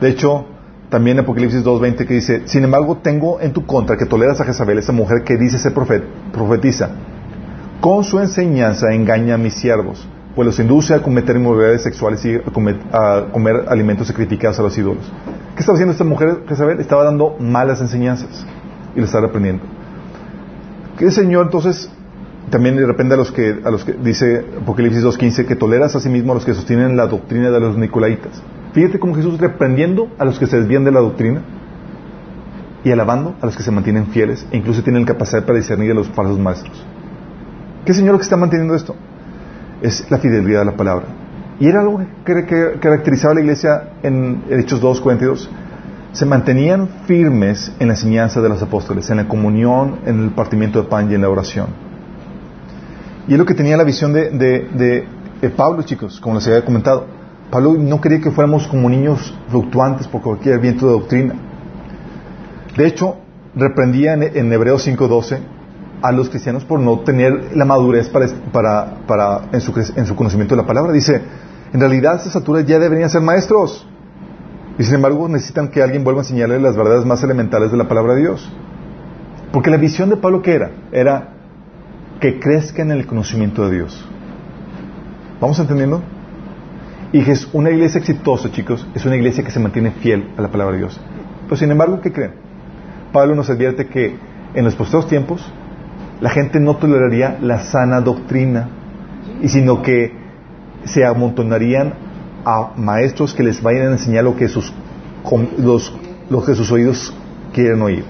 De hecho, también Apocalipsis 2.20 que dice, sin embargo tengo en tu contra que toleras a Jezabel, esa mujer que dice ser profet, profetiza. Con su enseñanza engaña a mis siervos, pues los induce a cometer inmoralidades sexuales y a comer, a comer alimentos sacrificados a los ídolos. ¿Qué estaba haciendo esta mujer Jezabel? Estaba dando malas enseñanzas y lo estaba reprendiendo. ¿Qué Señor entonces también de repente a los que, a los que dice Apocalipsis 2.15 que toleras a sí mismo a los que sostienen la doctrina de los nicolaitas. Fíjate cómo Jesús reprendiendo a los que se desvían de la doctrina y alabando a los que se mantienen fieles e incluso tienen capacidad para discernir a los falsos maestros. ¿Qué Señor que está manteniendo esto? Es la fidelidad a la palabra. Y era algo que, caracterizaba a la iglesia en Hechos 2.42. Se mantenían firmes en la enseñanza de los apóstoles, en la comunión, en el partimiento de pan y en la oración. Y es lo que tenía la visión de, de, Pablo, chicos, como les había comentado. Pablo no quería que fuéramos como niños fluctuantes por cualquier viento de doctrina. De hecho, reprendía en, en Hebreos 5.12 a los cristianos por no tener la madurez para, para, para en, su, en, su, conocimiento de la palabra. Dice, en realidad a estas alturas ya deberían ser maestros. Y sin embargo necesitan que alguien vuelva a enseñarles las verdades más elementales de la palabra de Dios. Porque la visión de Pablo que era? Era que crezca en el conocimiento de Dios. ¿Vamos entendiendo? Y es una iglesia exitosa, chicos, es una iglesia que se mantiene fiel a la palabra de Dios. Pero sin embargo, ¿qué creen? Pablo nos advierte que en los posteriores tiempos la gente no toleraría la sana doctrina, y sino que se amontonarían a maestros que les vayan a enseñar lo que sus, los, lo que sus oídos quieren oír.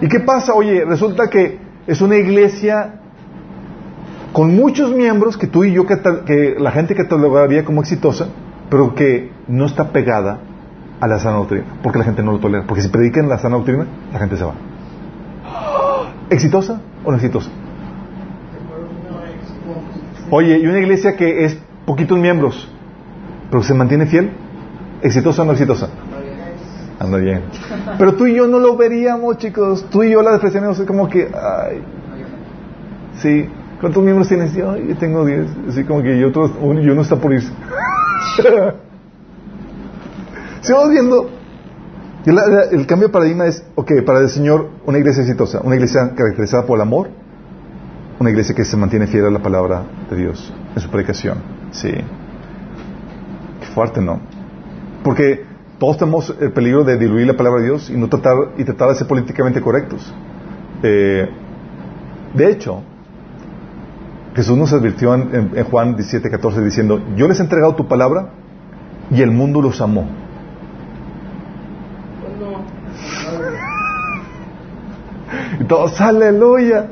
¿Y qué pasa? Oye, resulta que es una iglesia con muchos miembros que tú y yo, que, la gente catalogaría como exitosa, pero que no está pegada a la sana doctrina, porque la gente no lo tolera. Porque si predican la sana doctrina, la gente se va. ¿Exitosa o no exitosa? Oye, y una iglesia que es poquitos miembros, pero se mantiene fiel, ¿exitosa o no exitosa? Anda bien. Pero tú y yo no lo veríamos, chicos. Tú y yo la despreciamos como que, ay. Sí. ¿Cuántos miembros tienes? Yo, yo tengo 10. Así como que yo, otros, uno, y uno está por irse. Sigamos viendo. El cambio de paradigma es, ok, para el Señor, una iglesia exitosa, una iglesia caracterizada por el amor, una iglesia que se mantiene fiel a la palabra de Dios en su predicación. Sí. Qué fuerte, ¿no? Porque todos tenemos el peligro de diluir la palabra de Dios y no tratar y tratar de ser políticamente correctos. Eh, de hecho, Jesús nos advirtió en, en Juan 17, 14 diciendo, yo les he entregado tu palabra y el mundo los amó. Pues no. Todos, aleluya.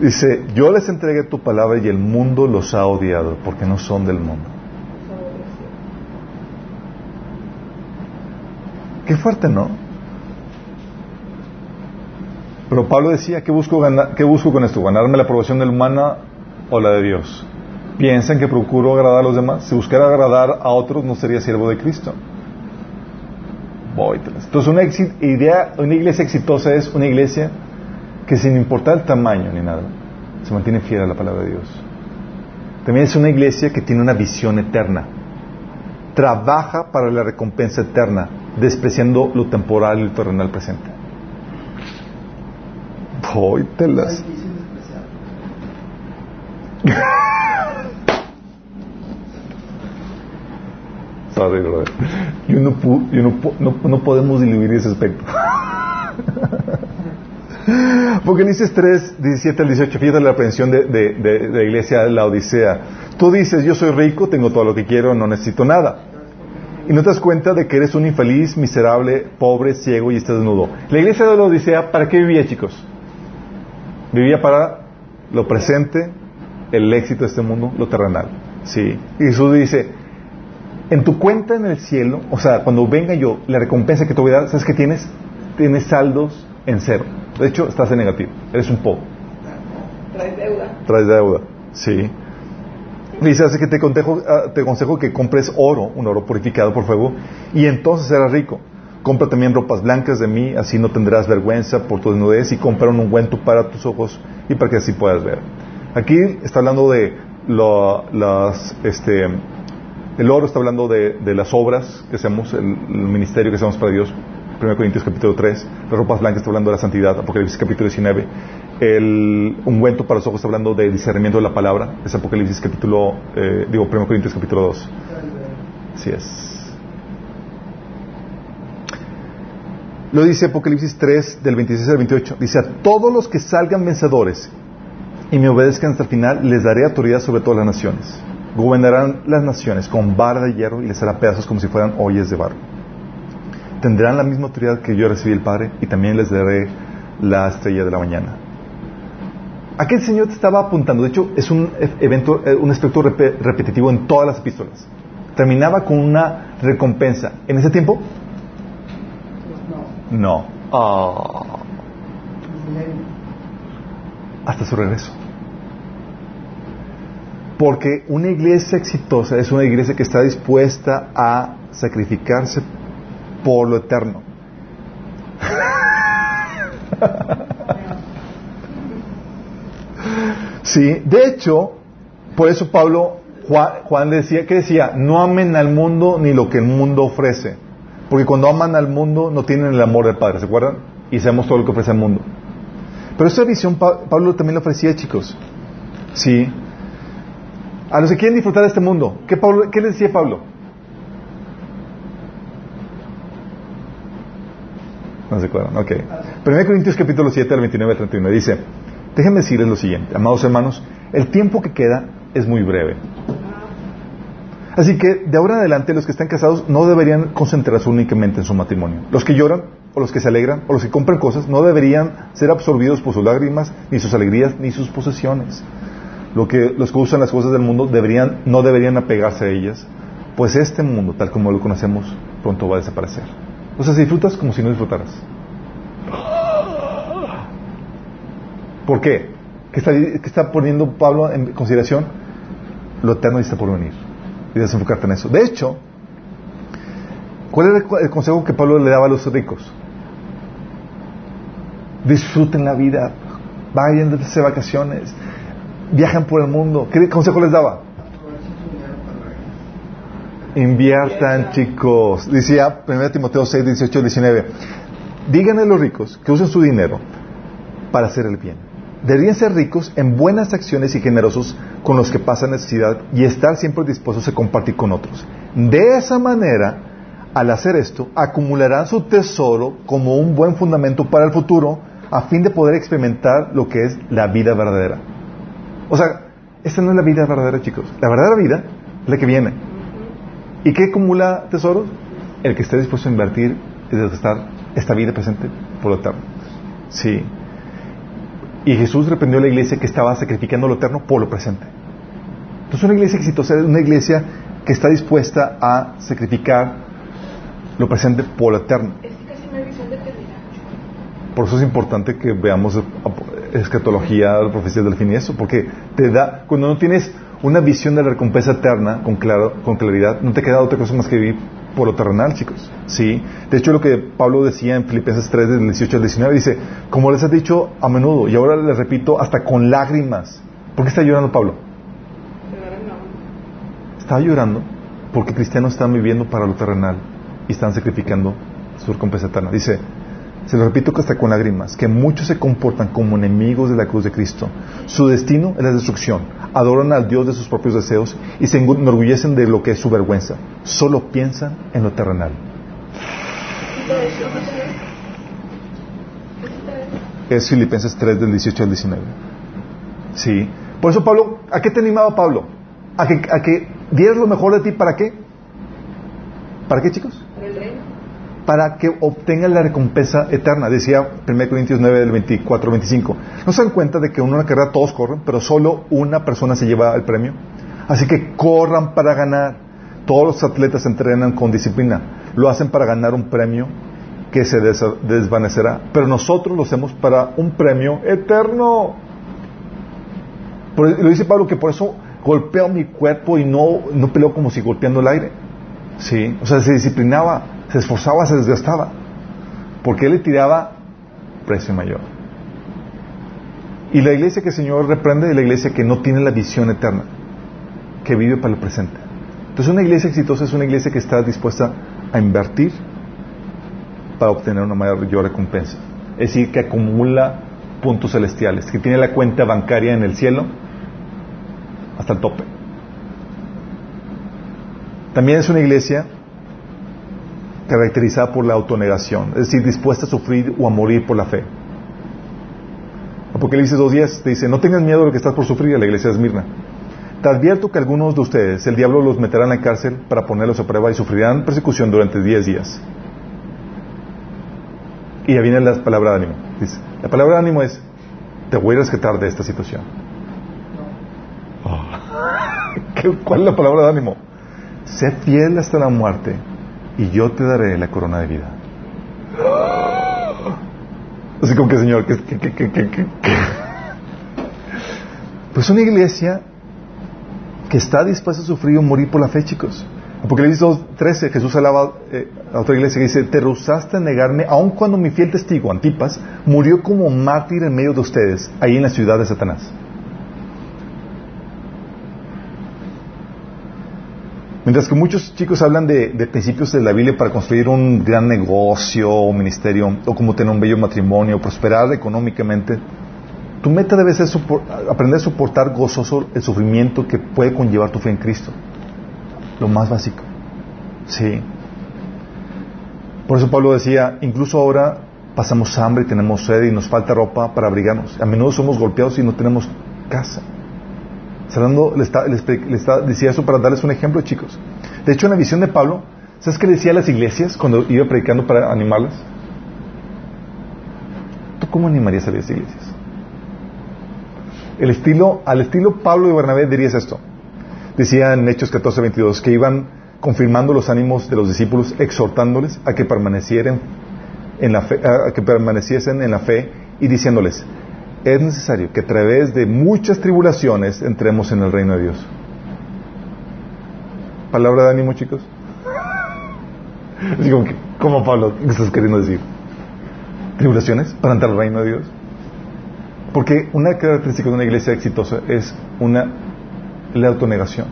Dice, yo les entregué tu palabra y el mundo los ha odiado porque no son del mundo. Qué fuerte, ¿no? Pero Pablo decía, ¿qué busco, ganar, ¿qué busco con esto? ¿Ganarme la aprobación del humana o la de Dios? ¿Piensan que procuro agradar a los demás? Si buscara agradar a otros, no sería siervo de Cristo. Entonces, una, idea, una iglesia exitosa es una iglesia que sin importar el tamaño ni nada, se mantiene fiel a la palabra de Dios. También es una iglesia que tiene una visión eterna. Trabaja para la recompensa eterna, despreciando lo temporal y lo terrenal presente. No, podemos diluir ese aspecto. Apocalipsis 3, 17 al 18, fíjate la aprehensión de, de, de, la iglesia de la Odisea. Tú dices, yo soy rico, tengo todo lo que quiero, no necesito nada. Y no te das cuenta de que eres un infeliz, miserable, pobre, ciego y estás desnudo. La iglesia de la Odisea, ¿para qué vivía, chicos? Vivía para lo presente, el éxito de este mundo, lo terrenal. Sí. Y Jesús dice, en tu cuenta en el cielo, o sea, cuando venga yo, la recompensa que te voy a dar, ¿sabes qué tienes? Tienes saldos en cero. De hecho, estás en negativo. Eres un poco. Traes deuda. Traes deuda, sí. Dice, así que te aconsejo, ah, te aconsejo que compres oro, un oro purificado por fuego, y entonces serás rico. Compra también ropas blancas de mí, así no tendrás vergüenza por tu desnudez, y compra un ungüento para tus ojos y para que así puedas ver. Aquí está hablando de lo, las, este, el oro está hablando de, las obras que hacemos, el, ministerio que hacemos para Dios, 1 Corintios capítulo 3, las ropas blancas está hablando de la santidad, Apocalipsis capítulo 19, el ungüento para los ojos está hablando de discernimiento de la palabra, es Apocalipsis capítulo, eh, digo 1 Corintios capítulo 2. Así es. Lo dice Apocalipsis 3 del 26 al 28, dice a todos los que salgan vencedores y me obedezcan hasta el final, les daré autoridad sobre todas las naciones. Gobernarán las naciones con vara de hierro y les hará pedazos como si fueran ollas de barro tendrán la misma autoridad que yo recibí el Padre y también les daré la estrella de la mañana. Aquel Señor te estaba apuntando, de hecho es un evento, eh, un aspecto repetitivo en todas las epístolas. Terminaba con una recompensa. ¿En ese tiempo? No. Ah. Hasta su regreso. Porque una iglesia exitosa es una iglesia que está dispuesta a sacrificarse por lo eterno. sí, de hecho, por eso Pablo, Juan, decía, que decía? No amen al mundo ni lo que el mundo ofrece. Porque cuando aman al mundo no tienen el amor del Padre, ¿se acuerdan? Y sabemos todo lo que ofrece el mundo. Pero esa visión Pablo también lo ofrecía, chicos. Sí. A los que quieren disfrutar de este mundo, ¿qué, qué le decía Pablo? No se acuerdan, ok. 1 Corintios capítulo 7 al 29 al 31 dice, déjenme decirles lo siguiente, amados hermanos, el tiempo que queda es muy breve. Así que de ahora en adelante los que están casados no deberían concentrarse únicamente en su matrimonio. Los que lloran, o los que se alegran, o los que compran cosas, no deberían ser absorbidos por sus lágrimas, ni sus alegrías, ni sus posesiones. Lo que, los que usan las cosas del mundo deberían, no deberían apegarse a ellas, pues este mundo, tal como lo conocemos, pronto va a desaparecer. O sea, si disfrutas como si no disfrutaras. ¿Por qué? ¿Qué está, está poniendo Pablo en consideración? Lo eterno está por venir. Y desenfocarte en eso. De hecho, ¿cuál era el consejo que Pablo le daba a los ricos? Disfruten la vida, vayan de vacaciones, viajan por el mundo. ¿Qué consejo les daba? Inviertan, chicos. Decía 1 Timoteo 6, 18, 19. Díganle a los ricos que usen su dinero para hacer el bien. Deberían ser ricos en buenas acciones y generosos con los que pasan necesidad y estar siempre dispuestos a compartir con otros. De esa manera Al hacer esto, acumularán su tesoro como un buen fundamento para el futuro a fin de poder experimentar lo que es la vida verdadera. O sea, esta no es la vida verdadera, chicos. La verdadera vida es la que viene. ¿Y qué acumula tesoros? El que esté dispuesto a invertir y estar esta vida presente por lo eterno. Sí. Y Jesús reprendió a la iglesia que estaba sacrificando lo eterno por lo presente. Entonces una iglesia exitosa es una iglesia que está dispuesta a sacrificar lo presente por lo eterno. Por eso es importante que veamos escatología, la del fin y eso, porque te da, cuando no tienes una visión de la recompensa eterna con, claro, con claridad, no te queda otra cosa más que vivir por lo terrenal, chicos. Sí. De hecho, lo que Pablo decía en Filipenses 3, del 18 al 19, dice, como les he dicho a menudo, y ahora les repito, hasta con lágrimas. ¿Por qué está llorando Pablo? No. Estaba llorando porque cristianos están viviendo para lo terrenal y están sacrificando su recompensa eterna. Dice, se lo repito hasta con lágrimas, que muchos se comportan como enemigos de la cruz de Cristo. Su destino es la destrucción. Adoran al Dios de sus propios deseos y se enorgullecen de lo que es su vergüenza. Solo piensan en lo terrenal. Es Filipenses 3 del 18 al 19. Sí. Por eso Pablo, ¿a qué te animaba Pablo? ¿A que, a que dieras lo mejor de ti para qué? ¿Para qué chicos? Para que obtengan la recompensa eterna. Decía 1 Corintios 9, del 24 25. ¿No se dan cuenta de que en una carrera todos corren, pero solo una persona se lleva el premio? Así que corran para ganar. Todos los atletas entrenan con disciplina. Lo hacen para ganar un premio que se des- desvanecerá. Pero nosotros lo hacemos para un premio eterno. Lo dice Pablo que por eso golpeo mi cuerpo y no, no peleo como si golpeando el aire. Sí, o sea, se disciplinaba, se esforzaba, se desgastaba. Porque él le tiraba precio mayor. Y la iglesia que el Señor reprende es la iglesia que no tiene la visión eterna, que vive para el presente. Entonces una iglesia exitosa es una iglesia que está dispuesta a invertir para obtener una mayor recompensa. Es decir, que acumula puntos celestiales, que tiene la cuenta bancaria en el cielo hasta el tope. También es una iglesia caracterizada por la autonegación, es decir, dispuesta a sufrir o a morir por la fe. Apocalipsis 2.10 te dice, no tengas miedo de lo que estás por sufrir a la iglesia de Esmirna. Te advierto que algunos de ustedes, el diablo los meterá en la cárcel para ponerlos a prueba y sufrirán persecución durante 10 días. Y ya viene la palabra de ánimo. Dice, la palabra de ánimo es, te voy a rescatar de esta situación. ¿Qué- ¿Cuál es la palabra de ánimo? Sé fiel hasta la muerte y yo te daré la corona de vida. Así como que, Señor, que, que, que, Pues una iglesia que está dispuesta a sufrir o morir por la fe, chicos. Apocalipsis 2.13, Jesús alaba eh, a otra iglesia que dice, te rehusaste a negarme, aun cuando mi fiel testigo, Antipas, murió como mártir en medio de ustedes, ahí en la ciudad de Satanás. Mientras que muchos chicos hablan de, principios de la Biblia para construir un gran negocio o ministerio, o como tener un bello matrimonio, prosperar económicamente, tu meta debe ser aprender a soportar gozoso el sufrimiento que puede conllevar tu fe en Cristo. Lo más básico. Sí. Por eso Pablo decía, incluso ahora pasamos hambre y tenemos sed y nos falta ropa para abrigarnos. A menudo somos golpeados y no tenemos casa. Está, le expli- le está- decía eso para darles un ejemplo, chicos. De hecho, en la visión de Pablo, ¿sabes qué le decía a las iglesias cuando iba predicando para animarlas? ¿Tú cómo animarías a las iglesias? El estilo, al estilo Pablo y Bernabé dirías esto. Decía en Hechos 14, 22 que iban confirmando los ánimos de los discípulos, exhortándoles a que permanecieran a que permaneciesen en la fe y diciéndoles, es necesario que a través de muchas tribulaciones entremos en el reino de Dios. Palabra de ánimo, chicos. ¿cómo Pablo? ¿Qué estás queriendo decir? ¿Tribulaciones para entrar al reino de Dios? Porque una característica de una iglesia exitosa es una la autonegación,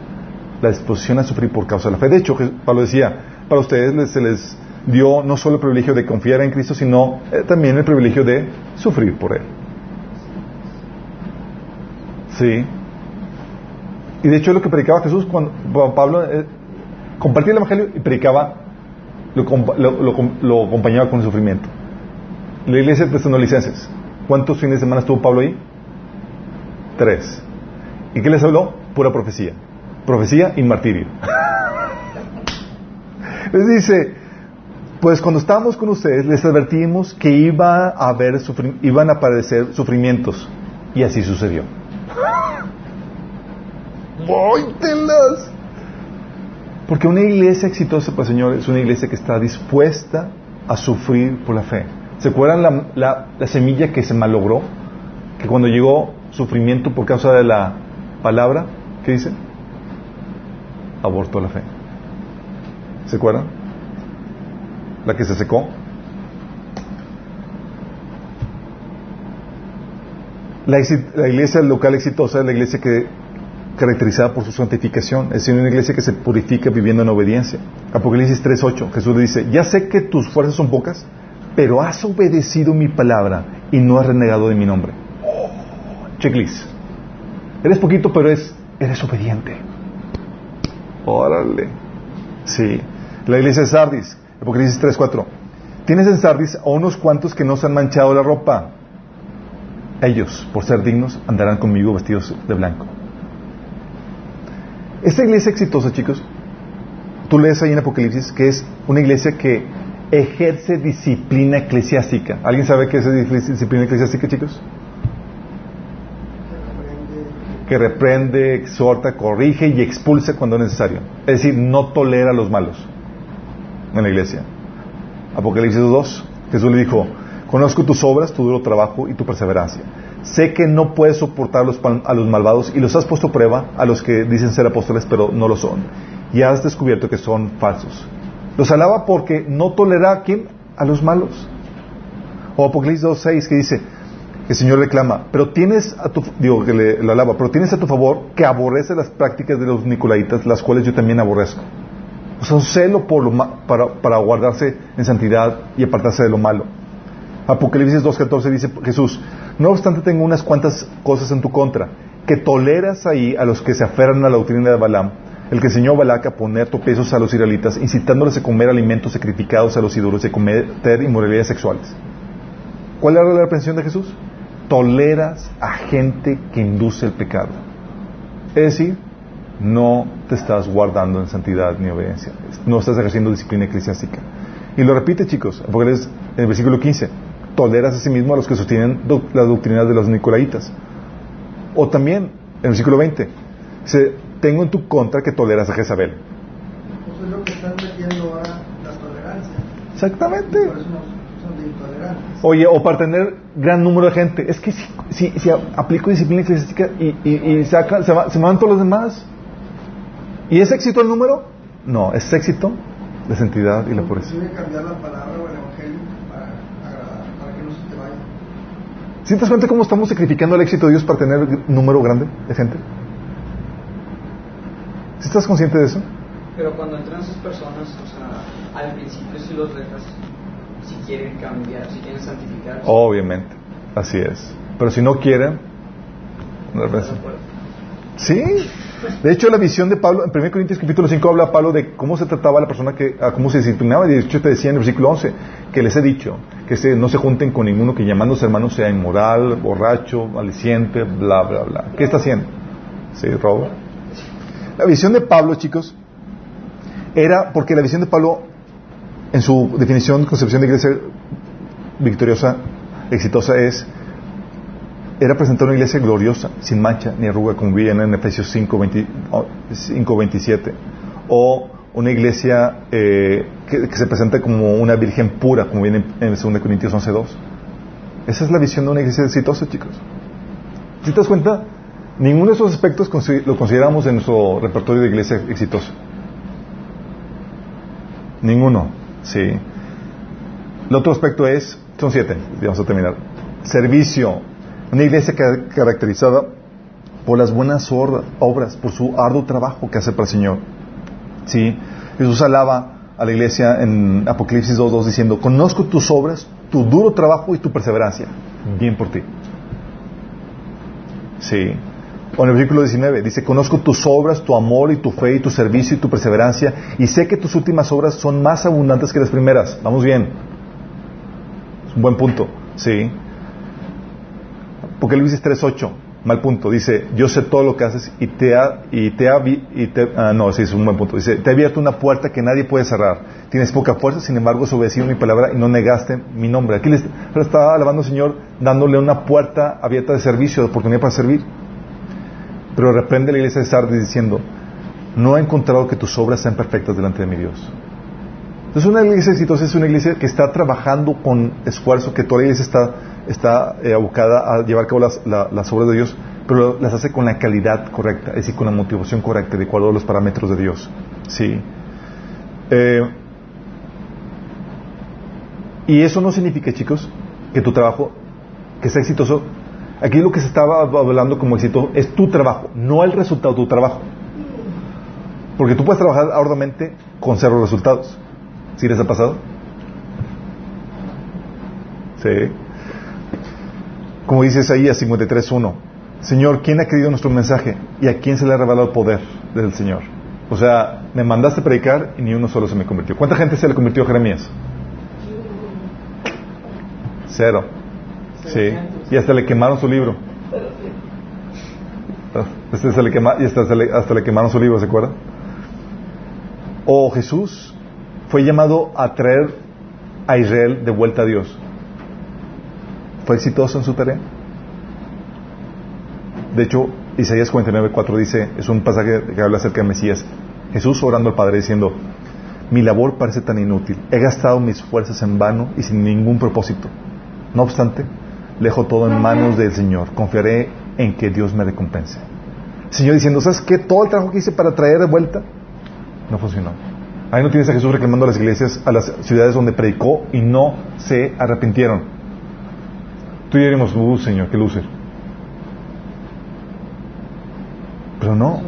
la disposición a sufrir por causa de la fe. De hecho, Pablo decía, para ustedes se les dio no solo el privilegio de confiar en Cristo, sino eh, también el privilegio de sufrir por Él. Sí. Y de hecho lo que predicaba Jesús cuando Pablo eh, compartía el Evangelio y predicaba lo, lo- lo com- lo acompañaba con el sufrimiento. La iglesia de Tesalonicenses. ¿Cuántos fines de semana estuvo Pablo ahí? Tres. ¿Y qué les habló? Pura profecía. Profecía y martirio. les dice, pues cuando estábamos con ustedes les advertimos que iba a haber iban a aparecer sufrimientos. Y así sucedió. ¡Vóytelas! Porque una iglesia exitosa, pues Señor, es una iglesia que está dispuesta a sufrir por la fe. ¿Se acuerdan la, la- la semilla que se malogró? Que cuando llegó sufrimiento por causa de la palabra, ¿qué dice? Abortó la fe. ¿Se acuerdan? La que se secó. La, la iglesia local exitosa es la iglesia que caracterizada por su santificación, es decir, una iglesia que se purifica viviendo en obediencia. Apocalipsis 3.8, Jesús le dice, ya sé que tus fuerzas son pocas, pero has obedecido mi palabra y no has renegado de mi nombre. Oh, checklist. Eres poquito, pero es, eres obediente. Órale. Sí. La iglesia de Sardis, Apocalipsis 3.4. Tienes en Sardis a unos cuantos que no se han manchado la ropa. Ellos, por ser dignos, andarán conmigo vestidos de blanco. Esta iglesia exitosa, chicos, tú lees ahí en Apocalipsis que es una iglesia que ejerce disciplina eclesiástica. ¿Alguien sabe qué es disciplina eclesiástica, chicos? Que reprende, exhorta, corrige y expulsa cuando es necesario. Es decir, no tolera los malos en la iglesia. Apocalipsis 2, Jesús le dijo, conozco tus obras, tu duro trabajo y tu perseverancia. Sé que no puedes soportar a los, a los malvados y los has puesto a prueba a los que dicen ser apóstoles pero no lo son. Y has descubierto que son falsos. Los alaba porque no tolera a quién? A los malos. O Apocalipsis 2.6 que dice, el Señor reclama, pero tienes a tu, digo que le, alaba, pero tienes a tu favor que aborrece las prácticas de los nicolaitas, las cuales yo también aborrezco. O sea, un celo por lo ma- para, para guardarse en santidad y apartarse de lo malo. Apocalipsis 2.14 dice Jesús, no obstante tengo unas cuantas cosas en tu contra, que toleras ahí a los que se aferran a la doctrina de Balaam, el que enseñó a Balac a poner tropiezos a los israelitas, incitándoles a comer alimentos sacrificados a los ídolos y a cometer inmoralidades sexuales. ¿Cuál era la reprensión de Jesús? Toleras a gente que induce el pecado. Es decir, no te estás guardando en santidad ni obediencia. No estás ejerciendo disciplina eclesiástica. Y lo repite, chicos, porque es el versículo 15. Toleras a sí mismo a los que sostienen las doctrinas de los nicolaitas. O también, en el versículo 20, dice, tengo en tu contra que toleras a Jezabel. Eso es lo que están metiendo ahora la tolerancia. Exactamente. Por eso no- son de intolerantes. Oye, o para tener gran número de gente. Es que si, si, si aplico disciplina eclesiástica y, y, y saca- se, va- se van todos los demás. ¿Y es éxito el número? No, es éxito la santidad y la pureza. Cambiar la palabra o el evangelio para agradar, para que no se te vaya. ¿Sí te das cuenta cómo estamos sacrificando el éxito de Dios para tener un número grande de gente? ¿Sí estás consciente de eso? Pero cuando entran esas personas, o sea, al principio si los dejas, si quieren cambiar, si quieren santificarse, Obviamente, así es. Pero si no quieren, no. Sí. De hecho, la visión de Pablo, en 1 Corintios capítulo 5 habla Pablo de cómo se trataba a la persona que, a cómo se disciplinaba. Y de hecho te decía en el versículo 11 que les he dicho que no se junten con ninguno que llamándose hermano sea inmoral, borracho, maliciente, bla, bla, bla. ¿Qué está haciendo? Sí, roba. La visión de Pablo, chicos, era porque la visión de Pablo, en su definición, concepción de iglesia victoriosa, exitosa, es era presentar una iglesia gloriosa, sin mancha ni arruga, como viene en Efesios 5, 20 oh, 5, 27. O una iglesia eh, que, se presenta como una virgen pura, como viene en 2 Corintios 11, 2. Esa es la visión de una iglesia exitosa, chicos. Si te das cuenta, ninguno de esos aspectos lo consideramos en nuestro repertorio de iglesia exitosa. Ninguno, sí. El otro aspecto es, son siete, vamos a terminar. Servicio. Una iglesia ca- caracterizada por las buenas obras, por su arduo trabajo que hace para el Señor. Sí. Jesús alaba a la iglesia en Apocalipsis 2.2 diciendo, conozco tus obras, tu duro trabajo y tu perseverancia. Bien por ti. Sí. O en el versículo 19 dice, conozco tus obras, tu amor y tu fe y tu servicio y tu perseverancia y sé que tus últimas obras son más abundantes que las primeras. Vamos bien. Es un buen punto. Sí. Apocalipsis 3.8, mal punto. Dice, yo sé todo lo que haces y te ha, y te ha, y te, ah, no, sí, es un buen punto. Dice, te he abierto una puerta que nadie puede cerrar. Tienes poca fuerza, sin embargo, has obedecido mi palabra y no negaste mi nombre. Aquí le estaba alabando al Señor, dándole una puerta abierta de servicio, de oportunidad para servir. Pero reprende la iglesia de Sardis diciendo, no he encontrado que tus obras sean perfectas delante de mi Dios. Entonces una iglesia exitosa es una iglesia que está trabajando con esfuerzo, que toda la iglesia está, está eh, abocada a llevar a cabo las, las, obras de Dios, pero las hace con la calidad correcta, es decir, con la motivación correcta, de acuerdo a los parámetros de Dios. Sí. Eh, y eso no significa, chicos, que tu trabajo, que sea exitoso, aquí lo que se estaba hablando como éxito es tu trabajo, no el resultado de tu trabajo. Porque tú puedes trabajar arduamente con cero resultados. ¿Sí les ha pasado? Sí. Como dice Isaías 53.1, Señor, ¿quién ha creído nuestro mensaje? ¿Y a quién se le ha revelado el poder del Señor? O sea, me mandaste a predicar y ni uno solo se me convirtió. ¿Cuánta gente se le convirtió a Jeremías? Cero. Sí. Y hasta le quemaron su libro. Este se y hasta, le, hasta le quemaron su libro, ¿se acuerdan? O Jesús fue llamado a traer a Israel de vuelta a Dios. ¿Fue exitoso en su tarea? De hecho, Isaías 49.4 dice, es un pasaje que habla acerca de Mesías. Jesús orando al Padre diciendo, mi labor parece tan inútil, he gastado mis fuerzas en vano y sin ningún propósito. No obstante, dejo todo en manos del Señor, confiaré en que Dios me recompense. Señor diciendo, ¿sabes qué? Todo el trabajo que hice para traer de vuelta no funcionó. Ahí no tienes a Jesús reclamando a las iglesias, a las ciudades donde predicó y no se arrepintieron. Tú y yo diríamos, uh, Señor, qué luces. Pero no.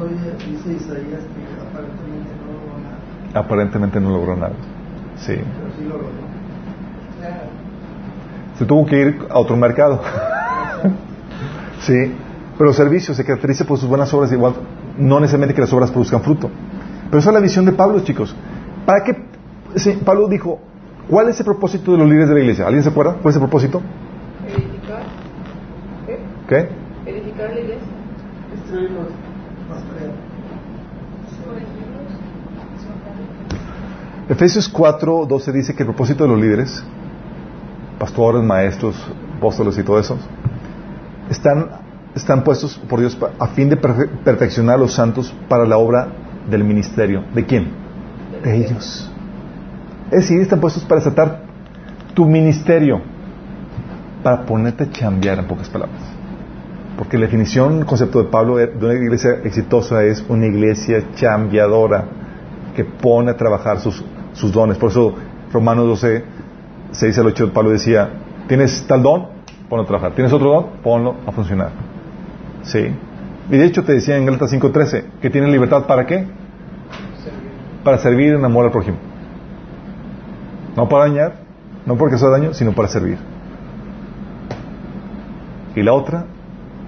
Aparentemente no logró nada. Sí. Se tuvo que ir a otro mercado. sí. Pero el servicio se caracteriza por sus buenas obras, igual, no necesariamente que las obras produzcan fruto. Pero esa es la visión de Pablo, chicos. ¿Para qué? Pablo dijo, ¿cuál es el propósito de los líderes de la iglesia? ¿Alguien se acuerda? ¿Cuál es el propósito? Edificar. ¿Qué? Edificar la iglesia. Efesios 4, 12 dice que el propósito de los líderes, pastores, maestros, apóstoles y todo eso, están, están puestos por Dios a fin de perfeccionar a los santos para la obra del ministerio. ¿De quién? De ellos. Es decir, están puestos para desatar tu ministerio, para ponerte a chambear, en pocas palabras. Porque la definición, el concepto de Pablo de una iglesia exitosa es una iglesia chambeadora que pone a trabajar sus, sus dones. Por eso Romanos 12, 6 al 8, Pablo decía, tienes tal don, ponlo a trabajar. Tienes otro don, ponlo a funcionar. ¿Sí? Y de hecho te decía en Gálatas 5.13 que tienes libertad para qué? Para servir en amor al prójimo. No para dañar, no porque haga daño, sino para servir. Y la otra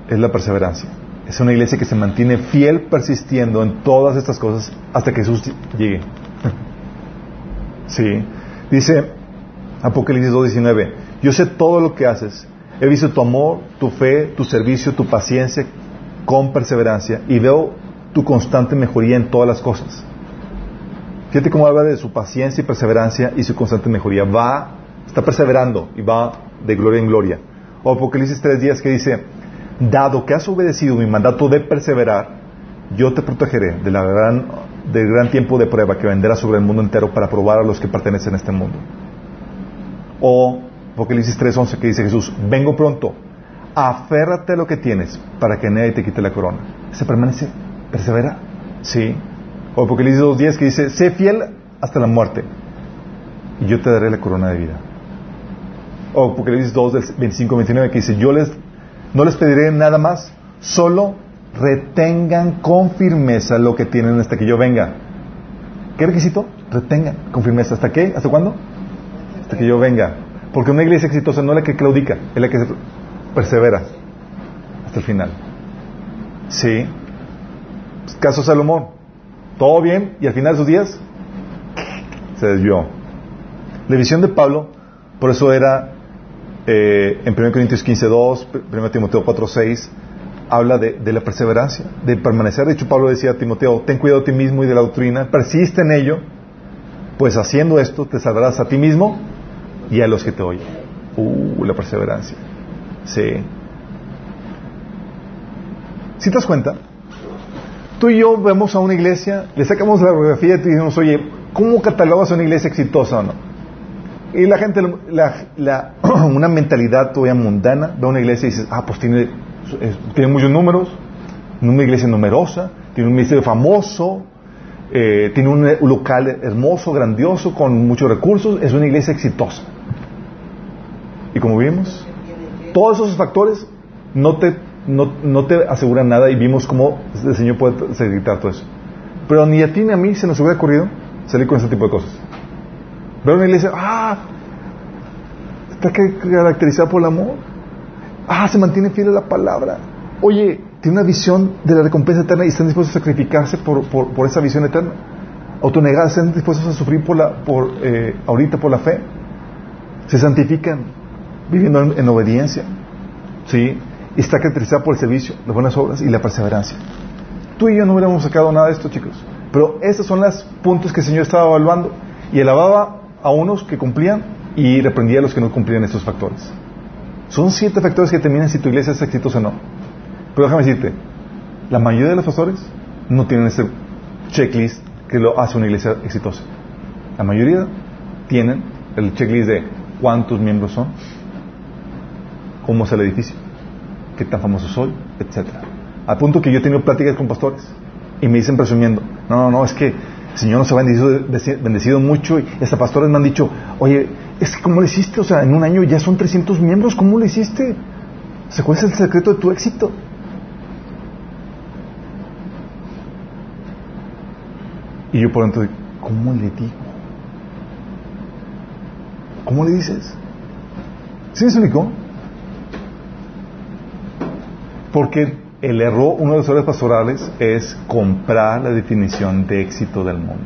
es la perseverancia. Es una iglesia que se mantiene fiel persistiendo en todas estas cosas hasta que Jesús llegue. sí. Dice Apocalipsis 2.19, yo sé todo lo que haces. He visto tu amor, tu fe, tu servicio, tu paciencia, con perseverancia y veo tu constante mejoría en todas las cosas. Fíjate cómo habla de su paciencia y perseverancia y su constante mejoría. Va, está perseverando y va de gloria en gloria. O Apocalipsis tres días que dice, dado que has obedecido mi mandato de perseverar, yo te protegeré del gran tiempo de prueba que vendrá sobre el mundo entero para probar a los que pertenecen a este mundo. O Apocalipsis 3.11 que dice Jesús, vengo pronto, aférrate a lo que tienes para que nadie te quite la corona. Se permanece, persevera. Sí. O Apocalipsis 2.10 que dice, sé fiel hasta la muerte y yo te daré la corona de vida. O Apocalipsis 2 del 25-29 que dice, yo les, no les pediré nada más, solo retengan con firmeza lo que tienen hasta que yo venga. ¿Qué requisito? Retengan con firmeza. ¿Hasta qué? ¿Hasta cuándo? Hasta que yo venga. Porque una iglesia exitosa no es la que claudica, es la que persevera hasta el final. Sí. Caso Salomón. Todo bien y al final de sus días se desvió. La visión de Pablo, por eso era eh, en 1 Corintios 15.2, 1 Timoteo 4.6, habla de, de, la perseverancia, de permanecer. De hecho, Pablo decía a Timoteo, ten cuidado de ti mismo y de la doctrina, persiste en ello, pues haciendo esto te salvarás a ti mismo y a los que te oyen. Uh, la perseverancia. Sí. Si te das cuenta, tú y yo vemos a una iglesia, le sacamos la biografía y te decimos, oye, ¿cómo catalogas a una iglesia exitosa o no? Y la gente, la, la, una mentalidad todavía mundana, ve a una iglesia y dices, ah, pues tiene, tiene muchos números, una iglesia numerosa, tiene un ministerio famoso, eh, tiene un local hermoso, grandioso, con muchos recursos, es una iglesia exitosa. Y como vimos, todos esos factores no te, no, no te aseguran nada y vimos cómo el Señor puede secretar todo eso. Pero ni a ti ni a mí se nos hubiera ocurrido salir con ese tipo de cosas. Ver una iglesia, ah, está caracterizada por el amor. Ah, se mantiene fiel a la palabra. Oye, tiene una visión de la recompensa eterna y están dispuestos a sacrificarse por, por, por esa visión eterna. Autonegadas, están dispuestos a sufrir por la, por, eh, ahorita por la fe. Se santifican viviendo en, en obediencia. ¿Sí? Está caracterizada por el servicio, las buenas obras y la perseverancia. Tú y yo no hubiéramos sacado nada de esto, chicos. Pero esos son los puntos que el Señor estaba evaluando. Y alababa a unos que cumplían y reprendía a los que no cumplían estos factores. Son siete factores que determinan si tu iglesia es exitosa o no. Pero déjame decirte, la mayoría de los pastores no tienen ese checklist que lo hace una iglesia exitosa. La mayoría tienen el checklist de cuántos miembros son, cómo es el edificio, qué tan famoso soy, etcétera. Al punto que yo he tenido pláticas con pastores y me dicen presumiendo, no, no, no, es que el Señor nos ha bendecido, bendecido mucho y hasta pastores me han dicho, oye, es que ¿cómo lo hiciste? O sea, en un año ya son 300 miembros, ¿cómo lo hiciste? O sea, ¿cuál es el secreto de tu éxito? Y yo por dentro, ¿cómo le digo? ¿Cómo le dices? ¿Sí me explicó? Porque el error, uno de los errores pastorales es comprar la definición de éxito del mundo.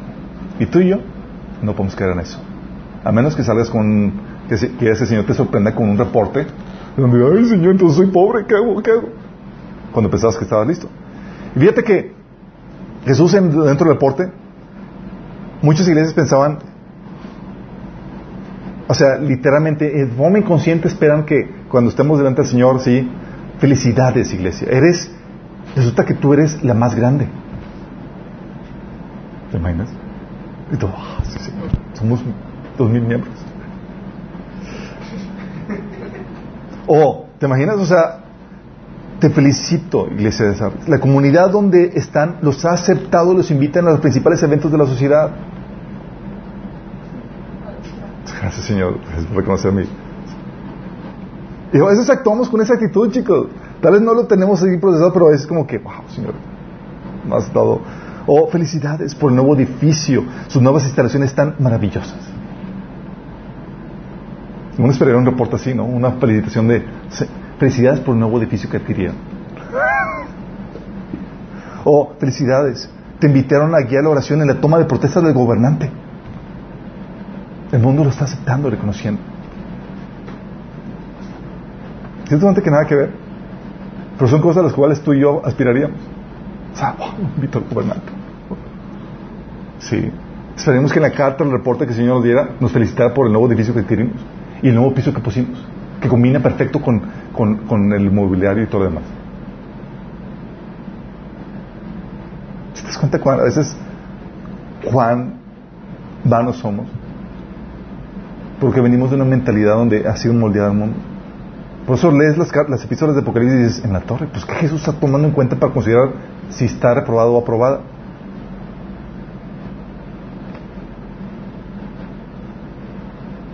Y tú y yo no podemos creer en eso. A menos que salgas con, que, ese Señor te sorprenda con un reporte donde, ay Señor, entonces soy pobre, ¿qué hago? ¿Qué hago? Cuando pensabas que estabas listo. Y fíjate que Jesús dentro del reporte, muchas iglesias pensaban, o sea, literalmente, de forma inconsciente esperan que cuando estemos delante del Señor, sí, Felicidades, iglesia. Eres, resulta que tú eres la más grande. ¿Te imaginas? Ah, sí, señor, somos dos mil miembros. O, ¿te imaginas? O sea, te felicito, iglesia de Sardes. La comunidad donde están los ha aceptado, los invitan a los principales eventos de la sociedad. Gracias, Señor, por reconocer mí. Y a veces actuamos con esa actitud, chicos. Tal vez no lo tenemos ahí procesado, pero es como que, wow, Señor, me has dado. Oh, felicidades por el nuevo edificio. Sus nuevas instalaciones están maravillosas. Uno esperaría un reporte así, ¿no? Una felicitación de felicidades por el nuevo edificio que adquirieron. Oh, felicidades. Te invitaron a guiar la oración en la toma de protestas del gobernante. El mundo lo está aceptando, reconociendo. Ciertamente que nada que ver. Pero son cosas a las cuales tú y yo aspiraríamos. O sea, oh, al gobernante. Sí. Esperemos que en la carta, el reporte que el Señor nos diera, nos felicitara por el nuevo edificio que adquirimos y el nuevo piso que pusimos, que combina perfecto con, con, con el mobiliario y todo lo demás. ¿Te das cuenta cuán, a veces cuán vanos somos? Porque venimos de una mentalidad donde ha sido moldeado el mundo. Por eso lees las, las epístolas de Apocalipsis y dices, en la torre, pues ¿qué Jesús está tomando en cuenta para considerar si está reprobado o aprobada?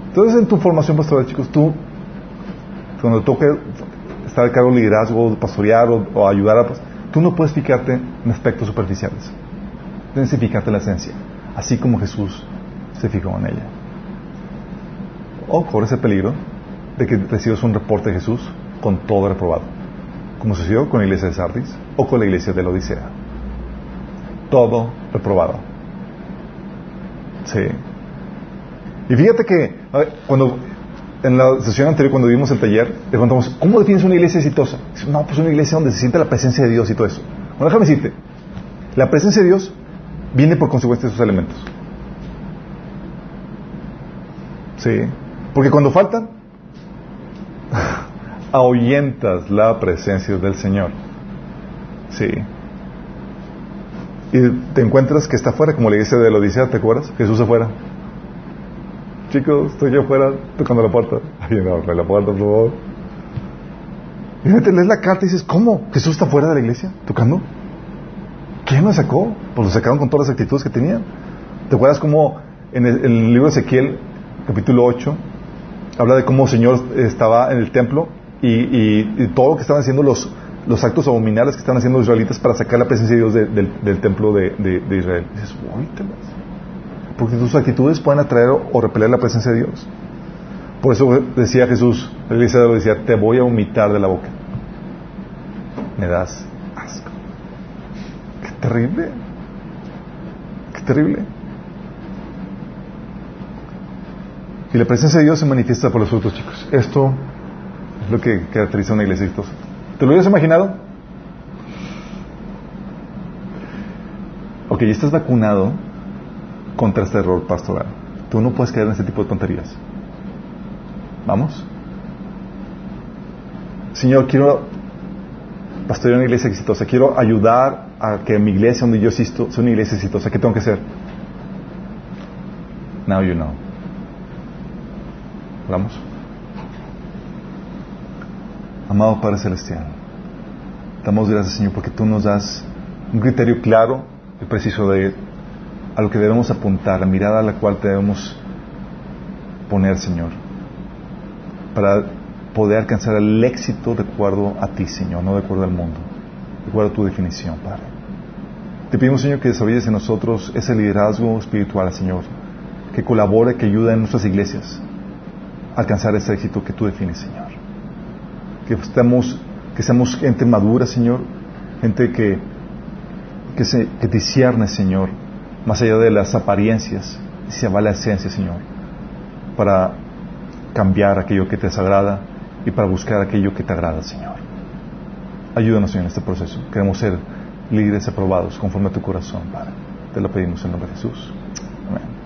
Entonces en tu formación pastoral, chicos, tú, cuando toque estar a cargo de liderazgo, pastorear o, ayudar a... Tú no puedes fijarte en aspectos superficiales. Tienes que fijarte en la esencia, así como Jesús se fijó en ella. O corre ese peligro de que recibas un reporte de Jesús con todo reprobado. como sucedió con la iglesia de Sardis o con la iglesia de la Odisea. Todo reprobado. Sí. Y fíjate que cuando en la sesión anterior, cuando vimos el taller, le preguntamos, ¿cómo defines una iglesia exitosa? no, pues una iglesia donde se siente la presencia de Dios y todo eso. Bueno, déjame decirte, la presencia de Dios viene por consecuencia de esos elementos. Sí. Porque cuando faltan, ahuyentas la presencia del Señor. Sí. Y te encuentras que está afuera, como le dice de la Odisea, ¿te acuerdas? Jesús afuera. Chicos, estoy yo afuera tocando la puerta. Ay, no, la puerta, por favor. Y te lees la carta y dices, ¿cómo? ¿Jesús está fuera de la iglesia tocando? ¿Quién lo sacó? Pues lo sacaron con todas las actitudes que tenían. ¿Te acuerdas cómo en el, en el libro de Ezequiel, capítulo 8, habla de cómo el Señor estaba en el templo y, todo lo que estaban haciendo los, los actos abominables que estaban haciendo los israelitas para sacar la presencia de Dios del templo de, Israel. Y dices, porque tus actitudes pueden atraer o repeler la presencia de Dios. Por eso decía Jesús, la iglesia decía, te voy a vomitar de la boca. Me das asco. Qué terrible. Qué terrible. Y la presencia de Dios se manifiesta por los frutos, chicos. Esto es lo que caracteriza a una iglesia exitosa. ¿Te lo habías imaginado? Ok, ya estás vacunado contra este error pastoral. Tú no puedes caer en ese tipo de tonterías. ¿Vamos? Señor, quiero pastorear una iglesia exitosa. Quiero ayudar a que mi iglesia donde yo existo sea una iglesia exitosa. ¿Qué tengo que hacer? Now you know. Vamos. Amado Padre Celestial, damos gracias, Señor, porque tú nos das un criterio claro y preciso de a lo que debemos apuntar, la mirada a la cual debemos poner, Señor, para poder alcanzar el éxito de acuerdo a ti, Señor, no de acuerdo al mundo, de acuerdo a tu definición, Padre. Te pedimos, Señor, que desarrolles en nosotros ese liderazgo espiritual, Señor, que colabore, que ayude en nuestras iglesias a alcanzar ese éxito que tú defines, Señor que estemos, que seamos gente madura, Señor, gente que, que, se, que discierne, Señor, más allá de las apariencias, se va la esencia, Señor, para cambiar aquello que te desagrada y para buscar aquello que te agrada, Señor. Ayúdanos, en este proceso. Queremos ser líderes aprobados conforme a tu corazón, Padre. Te lo pedimos en nombre de Jesús. Amén.